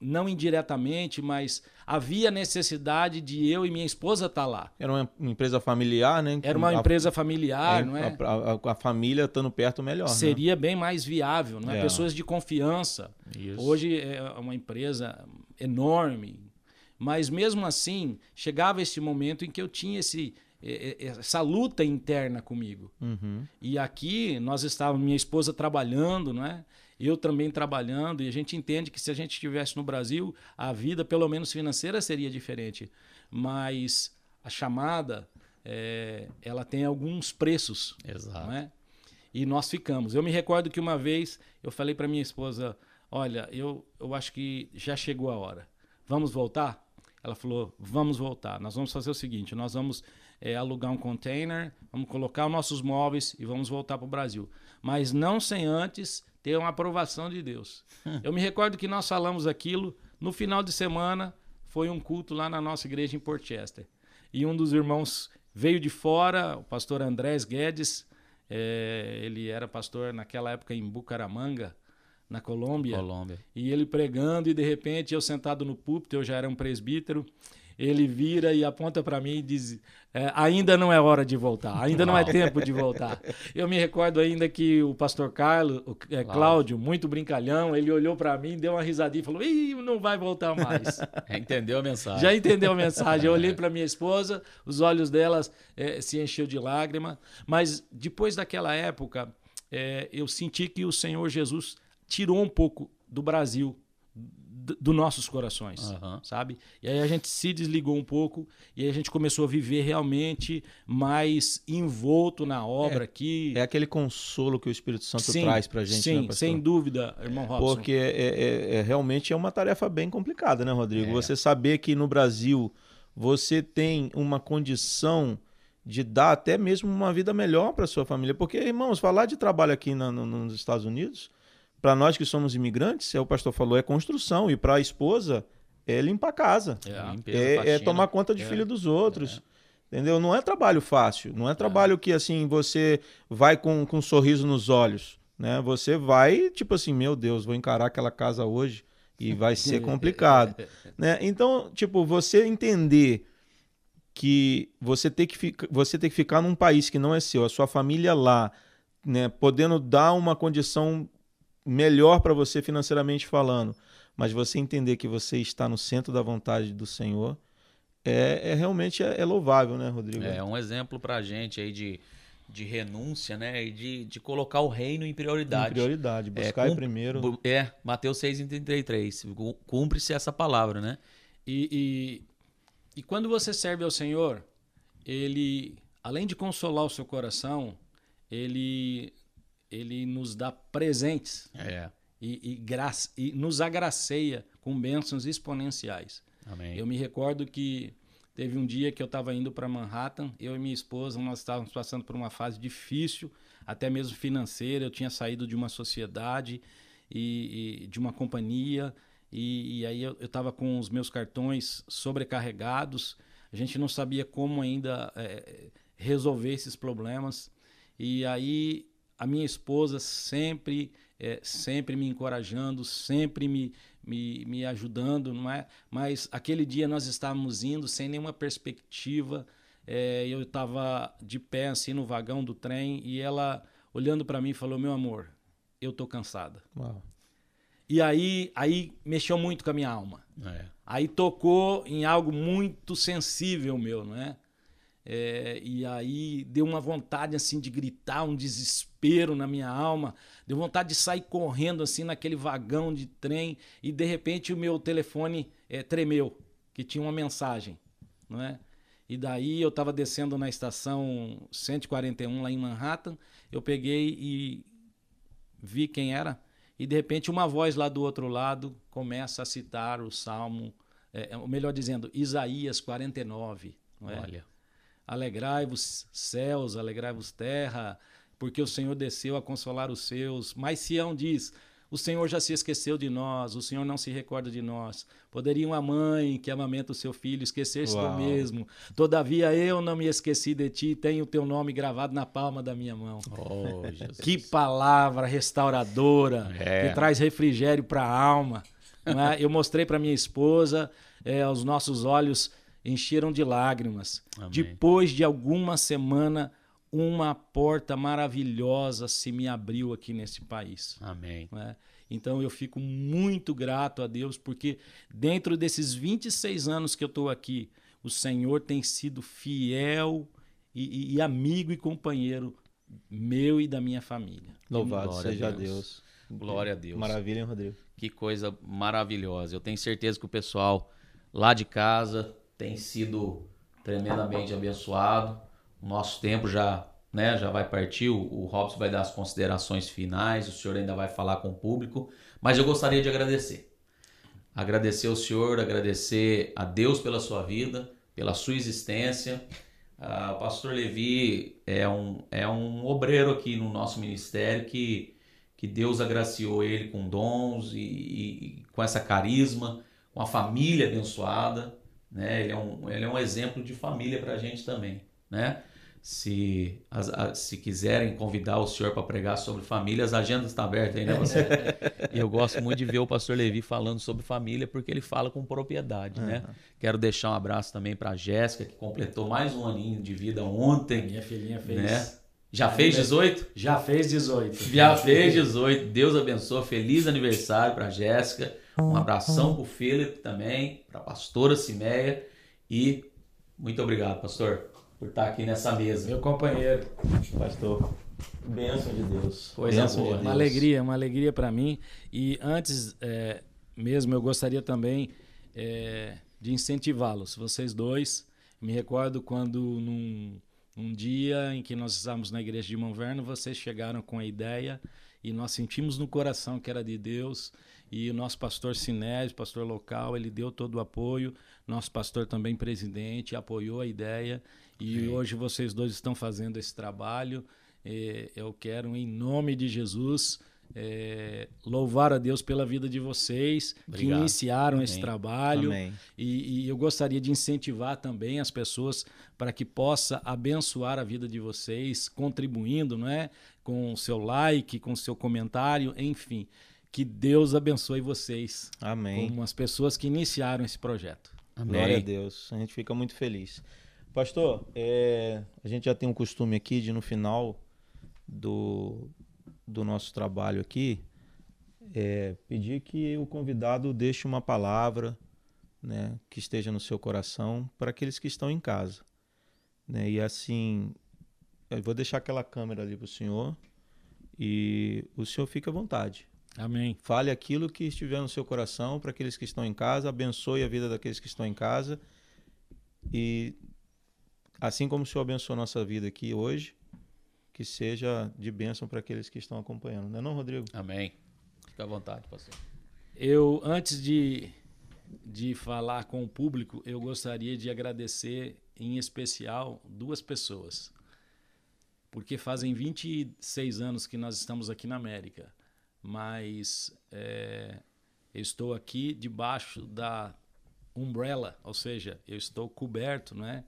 não indiretamente, mas havia necessidade de eu e minha esposa estar lá. Era uma empresa familiar, né? Era uma A- empresa familiar, é, não é? A, a- a família estando perto melhor. né? Seria bem mais viável, não é? É. Pessoas de confiança. Isso. Hoje é uma empresa enorme, mas mesmo assim chegava esse momento em que eu tinha esse, eh, eh, essa luta interna comigo. Uhum. E aqui nós estávamos, minha esposa trabalhando, não é? Eu também trabalhando, e a gente entende que se a gente estivesse no Brasil, a vida, pelo menos financeira, seria diferente. Mas a chamada, eh, ela tem alguns preços Exato. é? E nós ficamos. Eu me recordo que uma vez eu falei para minha esposa: Olha, eu, eu acho que já chegou a hora. Vamos voltar? Ela falou: Vamos voltar. Nós vamos fazer o seguinte: nós vamos eh, alugar um container, vamos colocar os nossos móveis e vamos voltar para o Brasil. Mas não sem antes ter uma aprovação de Deus. eu me recordo que nós falamos aquilo. No final de semana, foi um culto lá na nossa igreja em Port Chester. E um dos irmãos veio de fora, o pastor Andrés Guedes, é, ele era pastor naquela época em Bucaramanga, na Colômbia. Colômbia. E ele pregando, e de repente eu sentado no púlpito, eu já era um presbítero. Ele vira e aponta para mim e diz: é, Ainda não é hora de voltar, ainda não é Uau. tempo de voltar. Eu me recordo ainda que o pastor Carlos, o, é, Cláudio, muito brincalhão, ele olhou para mim, deu uma risadinha e falou: Ih, não vai voltar mais. É, Entendeu a mensagem? Já entendeu a mensagem. Eu olhei para minha esposa, os olhos delas eh, se encheu de lágrima. Mas depois daquela época, eh, eu senti que o Senhor Jesus tirou um pouco do Brasil, dos nossos corações, Aham. sabe? E aí a gente se desligou um pouco e aí a gente começou a viver realmente mais envolto na obra aqui. É aquele consolo que o Espírito Santo Sim, traz pra gente, sim, né, sem dúvida, irmão Robson. Porque é, é- é- realmente é uma tarefa bem complicada, né, Rodrigo? É. Você saber que no Brasil você tem uma condição de dar até mesmo uma vida melhor para sua família. Porque, irmãos, falar de trabalho aqui na- no- nos Estados Unidos, para nós que somos imigrantes, é o pastor falou, é construção. E para a esposa, é limpar a casa. É. Limpeza, É, é faxina. tomar conta de É. filho dos outros. Entendeu? Não é trabalho fácil. Não é trabalho que assim você vai com, com um sorriso nos olhos. Né? Você vai, tipo assim, meu Deus, vou encarar aquela casa hoje e vai ser complicado. né? Então, tipo, você entender que você tem que, fica, você tem que ficar num país que não é seu, a sua família lá, né, podendo dar uma condição melhor para você financeiramente falando, mas você entender que você está no centro da vontade do Senhor, é, é realmente é, é louvável, né, Rodrigo? É um exemplo pra gente aí de, de renúncia, né? E de, de colocar o reino em prioridade. Em prioridade, buscar cum- em primeiro. É, Mateus 6,33. Cu- Cumpre-se essa palavra, né? E, e, e quando você serve ao Senhor, ele, além de consolar o seu coração, ele, ele nos dá presentes É. e, e, graça, e nos agraceia com bênçãos exponenciais. Amém. Eu me recordo que teve um dia que eu estava indo para Manhattan, eu e minha esposa, nós estávamos passando por uma fase difícil, até mesmo financeira. Eu tinha saído de uma sociedade e, e de uma companhia, e, e aí eu estava com os meus cartões sobrecarregados. A gente não sabia como ainda eh, resolver esses problemas. E aí a minha esposa sempre, eh, sempre me encorajando, sempre me, me, me ajudando, não é? Mas aquele dia nós estávamos indo sem nenhuma perspectiva é, eu estava de pé assim no vagão do trem e ela olhando para mim falou: "Meu amor, eu tô cansada". Uau. E aí, aí mexeu muito com a minha alma. É. Aí tocou em algo muito sensível meu, não é? É, e aí deu uma vontade assim de gritar, um desespero na minha alma, deu vontade de sair correndo assim naquele vagão de trem e de repente o meu telefone é, tremeu, que tinha uma mensagem, não é? E daí eu estava descendo na estação 141 lá em Manhattan, eu peguei e vi quem era e de repente uma voz lá do outro lado começa a citar o Salmo, é, ou melhor dizendo, Isaías 49, não é? Olha. Alegrai-vos céus, alegrai-vos terra, porque o Senhor desceu a consolar os seus. Mas Sião diz: o Senhor já se esqueceu de nós, o Senhor não se recorda de nós. Poderia uma mãe que amamenta o seu filho esquecer-se do mesmo. Todavia eu não me esqueci de ti, tenho o teu nome gravado na palma da minha mão. Oh, Jesus. Que palavra restauradora, É. que traz refrigério para a alma. é? Eu mostrei para minha esposa, é, os nossos olhos encheram de lágrimas. Amém. Depois de alguma semana, uma porta maravilhosa se me abriu aqui nesse país. Amém. é? Então eu fico muito grato a Deus, porque dentro desses 26 anos que eu estou aqui, o Senhor tem sido fiel e, e- e amigo e companheiro meu e da minha família. Louvado Glória a seja Deus. Deus. Glória a Deus. Maravilha, hein, Rodrigo? Que coisa maravilhosa. Eu tenho certeza que o pessoal lá de casa tem sido tremendamente abençoado. O nosso tempo já, né, já vai partir. O Robson vai dar as considerações finais. O senhor ainda vai falar com o público. Mas eu gostaria de agradecer. Agradecer ao senhor, agradecer a Deus pela sua vida, pela sua existência. Ah, o pastor Levi é um, é um obreiro aqui no nosso ministério que que Deus agraciou ele com dons e, e- e com essa carisma, com a família abençoada, né? Ele é um, ele é um exemplo de família para a gente também, né? Se, as- se quiserem convidar o senhor para pregar sobre família, as agendas estão abertas aí, né? Você? E eu gosto muito de ver o pastor Levi falando sobre família, porque ele fala com propriedade, né? Quero deixar um abraço também para a Jéssica, que completou mais um aninho de vida ontem, Minha filhinha fez. né? Já fez 18? Já fez 18. Já fez 18. Deus abençoe. Feliz aniversário para Jéssica. Um abração para o Felipe também, para a pastora Cimeia. E muito obrigado, pastor, por estar aqui nessa mesa. Meu companheiro. Pastor, bênção de Deus. Coisa Bênção boa. de Uma alegria, uma alegria para mim. E antes é, mesmo, eu gostaria também é, de incentivá-los, vocês dois. Me recordo quando, num, num dia em que nós estávamos na igreja de Monverno, vocês chegaram com a ideia e nós sentimos no coração que era de Deus. E o nosso pastor Sinésio, pastor local, ele deu todo o apoio. Nosso pastor também presidente apoiou a ideia. E hoje vocês dois estão fazendo esse trabalho. Eh, eu quero, em nome de Jesus, eh, louvar a Deus pela vida de vocês que Obrigado. iniciaram esse Amém. trabalho. Amém. E, e eu gostaria de incentivar também as pessoas para que possa abençoar a vida de vocês, contribuindo, não é? Com o seu like, com o seu comentário, enfim. Que Deus abençoe vocês Amém. como as pessoas que iniciaram esse projeto. Glória a Deus. A gente fica muito feliz. Pastor, é, a gente já tem um costume aqui de no final do, do nosso trabalho aqui é, pedir que o convidado deixe uma palavra né, que esteja no seu coração para aqueles que estão em casa. Né? E assim, eu vou deixar aquela câmera ali para o senhor e o senhor fica à vontade. Amém. Fale aquilo que estiver no seu coração para aqueles que estão em casa, abençoe a vida daqueles que estão em casa. E assim como o Senhor abençoou a nossa vida aqui hoje, que seja de bênção para aqueles que estão acompanhando. Não é não, Rodrigo? Amém. Fica à vontade, pastor. Eu, antes de, de falar com o público, eu gostaria de agradecer em especial duas pessoas. Porque fazem 26 anos que nós estamos aqui na América, mas é, eu estou aqui debaixo da umbrella, ou seja, eu estou coberto, né?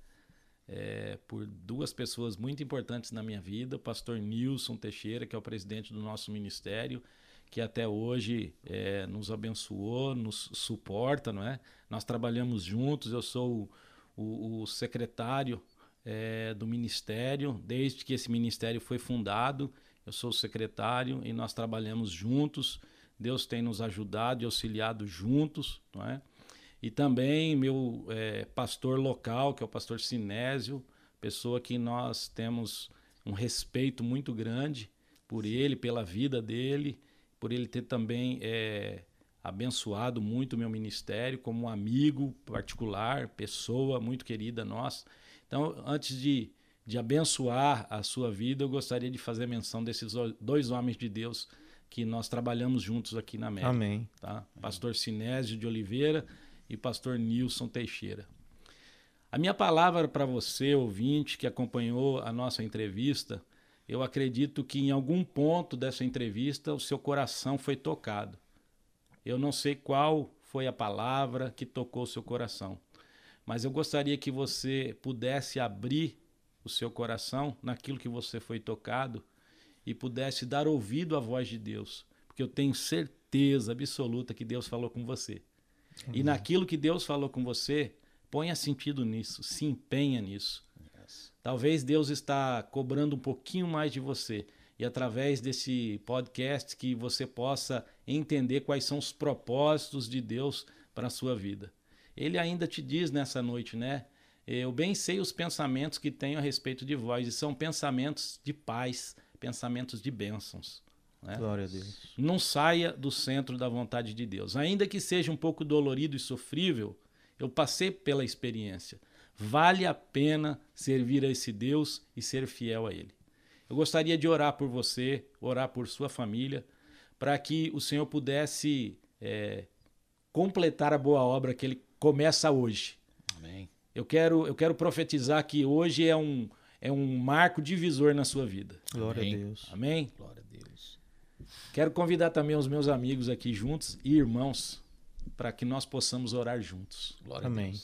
é, por duas pessoas muito importantes na minha vida, o pastor Nilson Teixeira, que é o presidente do nosso ministério, que até hoje é, nos abençoou, nos suporta, não é? Nós trabalhamos juntos, eu sou o, o- o secretário é, do ministério, desde que esse ministério foi fundado. Eu sou secretário e nós trabalhamos juntos. Deus tem nos ajudado e auxiliado juntos, não é? E também meu é, pastor local, que é o pastor Sinésio, pessoa que nós temos um respeito muito grande por ele, pela vida dele, por ele ter também é, abençoado muito o meu ministério como um amigo particular, pessoa muito querida nossa. Então, antes de, de abençoar a sua vida, eu gostaria de fazer menção desses dois homens de Deus que nós trabalhamos juntos aqui na América. Amém. Tá? Pastor Sinésio de Oliveira e pastor Nilson Teixeira. A minha palavra para você, ouvinte, que acompanhou a nossa entrevista, eu acredito que em algum ponto dessa entrevista o seu coração foi tocado. Eu não sei qual foi a palavra que tocou o seu coração, mas eu gostaria que você pudesse abrir o seu coração naquilo que você foi tocado e pudesse dar ouvido à voz de Deus, porque eu tenho certeza absoluta que Deus falou com você. E naquilo que Deus falou com você, ponha sentido nisso, se empenha nisso. Yes. Talvez Deus está cobrando um pouquinho mais de você e através desse podcast que você possa entender quais são os propósitos de Deus para a sua vida. Ele ainda te diz nessa noite, né? Eu bem sei os pensamentos que tenho a respeito de vós, e são pensamentos de paz, pensamentos de bênçãos. Né? Glória a Deus. Não saia do centro da vontade de Deus. Ainda que seja um pouco dolorido e sofrível, eu passei pela experiência. Vale a pena servir a esse Deus e ser fiel a Ele. Eu gostaria de orar por você, orar por sua família, para que o Senhor pudesse é, completar a boa obra que Ele começa hoje. Amém. Eu quero, eu quero profetizar que hoje é um, é um marco divisor na sua vida. Glória Amém. a Deus. Amém? Glória a Deus. Quero convidar também os meus amigos aqui juntos e irmãos para que nós possamos orar juntos. Glória Amém.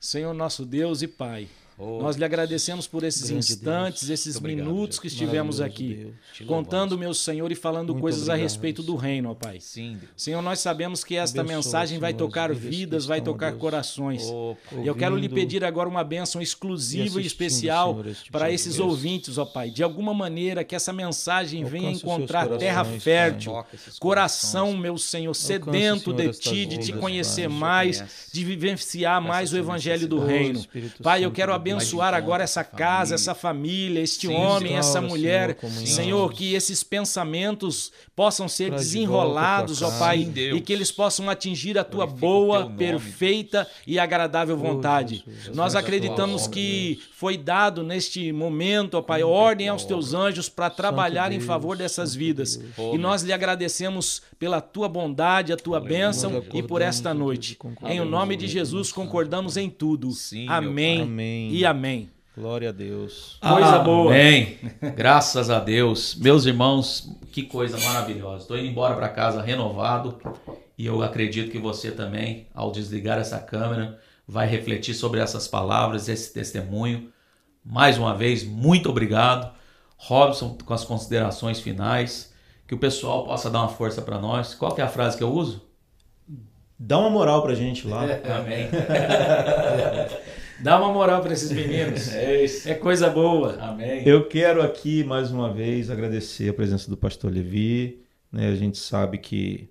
Senhor nosso Deus e Pai, Oh, Nós lhe agradecemos por esses instantes, Deus. esses obrigado, minutos que estivemos aqui, contando, meu Senhor, e falando Muito coisas obrigado, a respeito do reino, ó Pai. Sim, Deus. Senhor, nós sabemos que esta Abençoa, mensagem vai tocar vidas, vai tocar corações. Oh, e eu quero lhe pedir agora uma bênção exclusiva e, e especial Senhor, este para esses Deus. ouvintes, ó Pai. De alguma maneira que essa mensagem venha encontrar terra fértil, coração, meu Senhor, sedento de Ti, de Te conhecer mais, de vivenciar mais o Evangelho do Reino. Pai, eu quero abençoar abençoar agora essa casa, essa família, este homem, essa mulher. Senhor, Senhor, que esses pensamentos possam ser desenrolados, ó Pai, e que eles possam atingir a tua boa, perfeita e agradável vontade. Nós acreditamos que foi dado neste momento, ó Pai, ordem aos teus anjos para trabalhar em favor dessas vidas. E nós lhe agradecemos pela tua bondade, a tua bênção e por esta noite. Em o nome de Jesus concordamos em tudo. Amém. Amém e amém. Glória a Deus. Coisa boa. Amém. Graças a Deus. Meus irmãos, que coisa maravilhosa. Estou indo embora para casa renovado e eu acredito que você também, ao desligar essa câmera, vai refletir sobre essas palavras, esse testemunho. Mais uma vez, muito obrigado. Robson, com as considerações finais, que o pessoal possa dar uma força para nós. Qual é a frase que eu uso? Dá uma moral para gente lá. amém. Dá uma moral para esses meninos. é isso. É coisa boa. Amém. Eu quero aqui mais uma vez agradecer a presença do pastor Levi. Né? A gente sabe que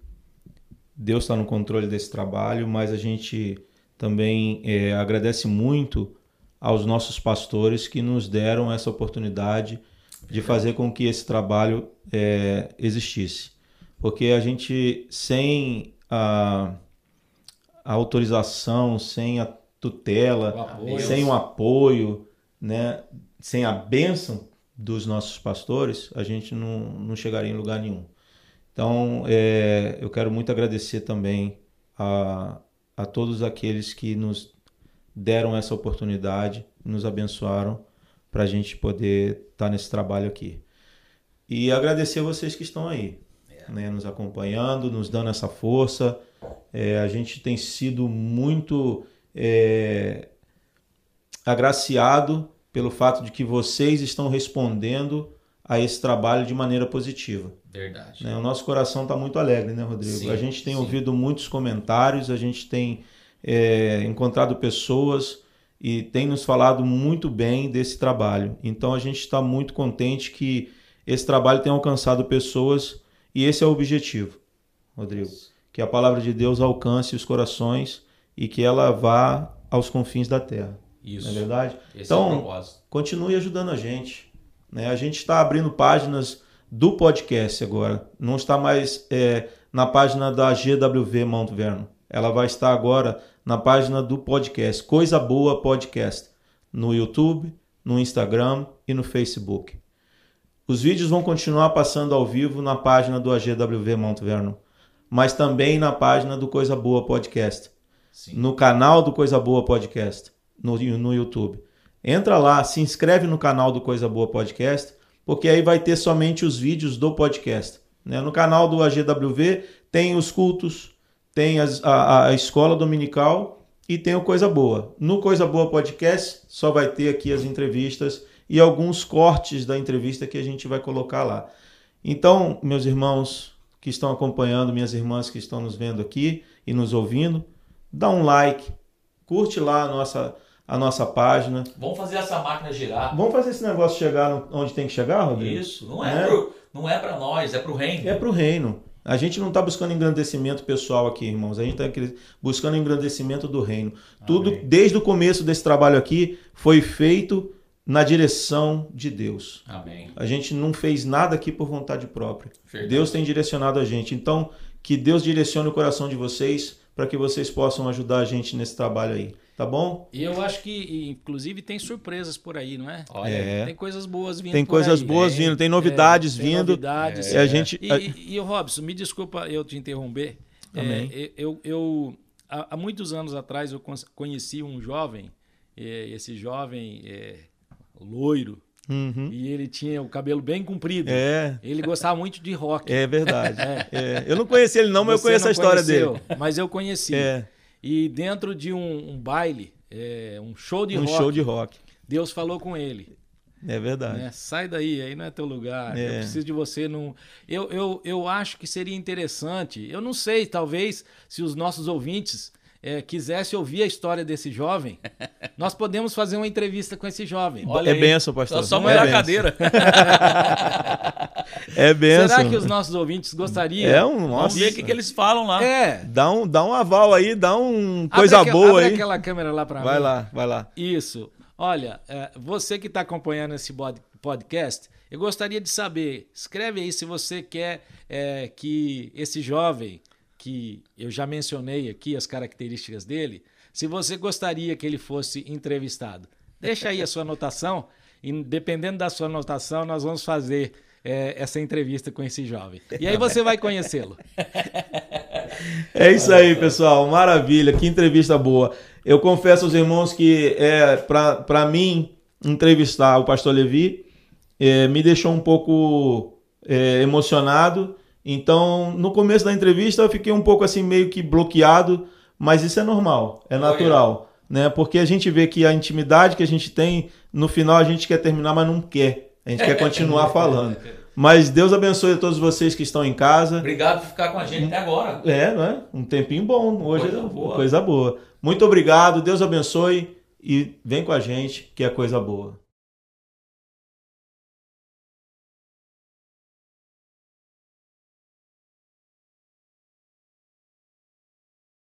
Deus está no controle desse trabalho, mas a gente também é, agradece muito aos nossos pastores que nos deram essa oportunidade de fazer com que esse trabalho é, existisse. Porque a gente, sem a, a autorização, sem a tutela, sem o apoio, né, sem a bênção dos nossos pastores, a gente não, não chegaria em lugar nenhum. Então, é, eu quero muito agradecer também a, a todos aqueles que nos deram essa oportunidade, nos abençoaram para a gente poder estar tá nesse trabalho aqui. E agradecer a vocês que estão aí, é. né, nos acompanhando, nos dando essa força. É, a gente tem sido muito é, agraciado pelo fato de que vocês estão respondendo a esse trabalho de maneira positiva. Verdade. Né? O nosso coração está muito alegre, né, Rodrigo? Sim, a gente tem sim. ouvido muitos comentários, a gente tem é, encontrado pessoas e tem nos falado muito bem desse trabalho. Então a gente está muito contente que esse trabalho tenha alcançado pessoas e esse é o objetivo, Rodrigo. Que a palavra de Deus alcance os corações e que ela vá aos confins da terra. Isso. Não é verdade? Esse então, é continue ajudando a gente. Né? A gente está abrindo páginas do podcast agora. Não está mais é, na página da GWV Mount Vernon. Ela vai estar agora na página do podcast, Coisa Boa Podcast, no YouTube, no Instagram e no Facebook. Os vídeos vão continuar passando ao vivo na página do AGWV Mount Vernon, mas também na página do Coisa Boa Podcast, Sim. no canal do Coisa Boa Podcast, no, no YouTube. Entra lá, se inscreve no canal do Coisa Boa Podcast, porque aí vai ter somente os vídeos do podcast. Né? No canal do AGWV tem os cultos, tem as, a, a escola dominical e tem o Coisa Boa. No Coisa Boa Podcast só vai ter aqui as entrevistas e alguns cortes da entrevista que a gente vai colocar lá. Então, meus irmãos que estão acompanhando, minhas irmãs que estão nos vendo aqui e nos ouvindo, dá um like, curte lá a nossa, a nossa página. Vamos fazer essa máquina girar. Vamos fazer esse negócio chegar onde tem que chegar, Rodrigo? Isso, não é, é? Pro, não é para nós, é para o reino. É para o reino. A gente não está buscando engrandecimento pessoal aqui, irmãos. A gente está buscando engrandecimento do reino. Amém. Tudo, desde o começo desse trabalho aqui, foi feito na direção de Deus. Amém. A gente não fez nada aqui por vontade própria. Verdade. Deus tem direcionado a gente. Então, que Deus direcione o coração de vocês para que vocês possam ajudar a gente nesse trabalho aí. Tá bom? E eu acho que, inclusive, tem surpresas por aí, não é? Olha, é. Tem coisas boas vindo. Tem coisas aí. boas é, vindo, tem novidades é, vindo. Tem novidades. É. E a gente. E, e, e, Robson, me desculpa eu te interromper. Amém. É, eu, eu há, há, muitos anos atrás eu conheci um jovem. É, esse jovem é, loiro, Uhum. E ele tinha o cabelo bem comprido. É. Ele gostava muito de rock. É verdade. É. É. Eu não conheci ele não, mas Você eu conheço a história conheceu, dele. Mas eu conheci. É. E dentro de um, um baile, é, um show de um rock. Um show de rock. Deus falou com ele. É verdade. Né? Sai daí, aí não é teu lugar. É. Eu preciso de você. Não... Eu, eu, eu acho que seria interessante. Eu não sei, talvez, se os nossos ouvintes é, quisesse ouvir a história desse jovem, nós podemos fazer uma entrevista com esse jovem. Olha é benção, pastor. Só molhar é a cadeira. é benção. Será que os nossos ouvintes gostariam? É um, nossa. Vamos ver o que, que, eles falam lá. É. Dá um, dá um aval aí, dá um coisa abre boa abre aí. aquela câmera lá para mim. Vai lá, vai lá. Isso. Olha, é, você que está acompanhando esse podcast, eu gostaria de saber, escreve aí se você quer é, que esse jovem que eu já mencionei aqui as características dele, se você gostaria que ele fosse entrevistado. Deixa aí a sua anotação e dependendo da sua anotação, nós vamos fazer é, essa entrevista com esse jovem. E aí você vai conhecê-lo. É isso aí, pessoal. Maravilha, que entrevista boa. Eu confesso aos irmãos que é para mim entrevistar o pastor Levi é, me deixou um pouco é, emocionado então, no começo da entrevista eu fiquei um pouco assim meio que bloqueado, mas isso é normal, é natural, né? Porque a gente vê que a intimidade que a gente tem, no final a gente quer terminar, mas não quer. A gente quer continuar falando. Mas Deus abençoe a todos vocês que estão em casa. Obrigado por ficar com a gente até agora. É, não é? Um tempinho bom. Hoje coisa é boa. coisa boa. Muito obrigado, Deus abençoe e vem com a gente, que é coisa boa.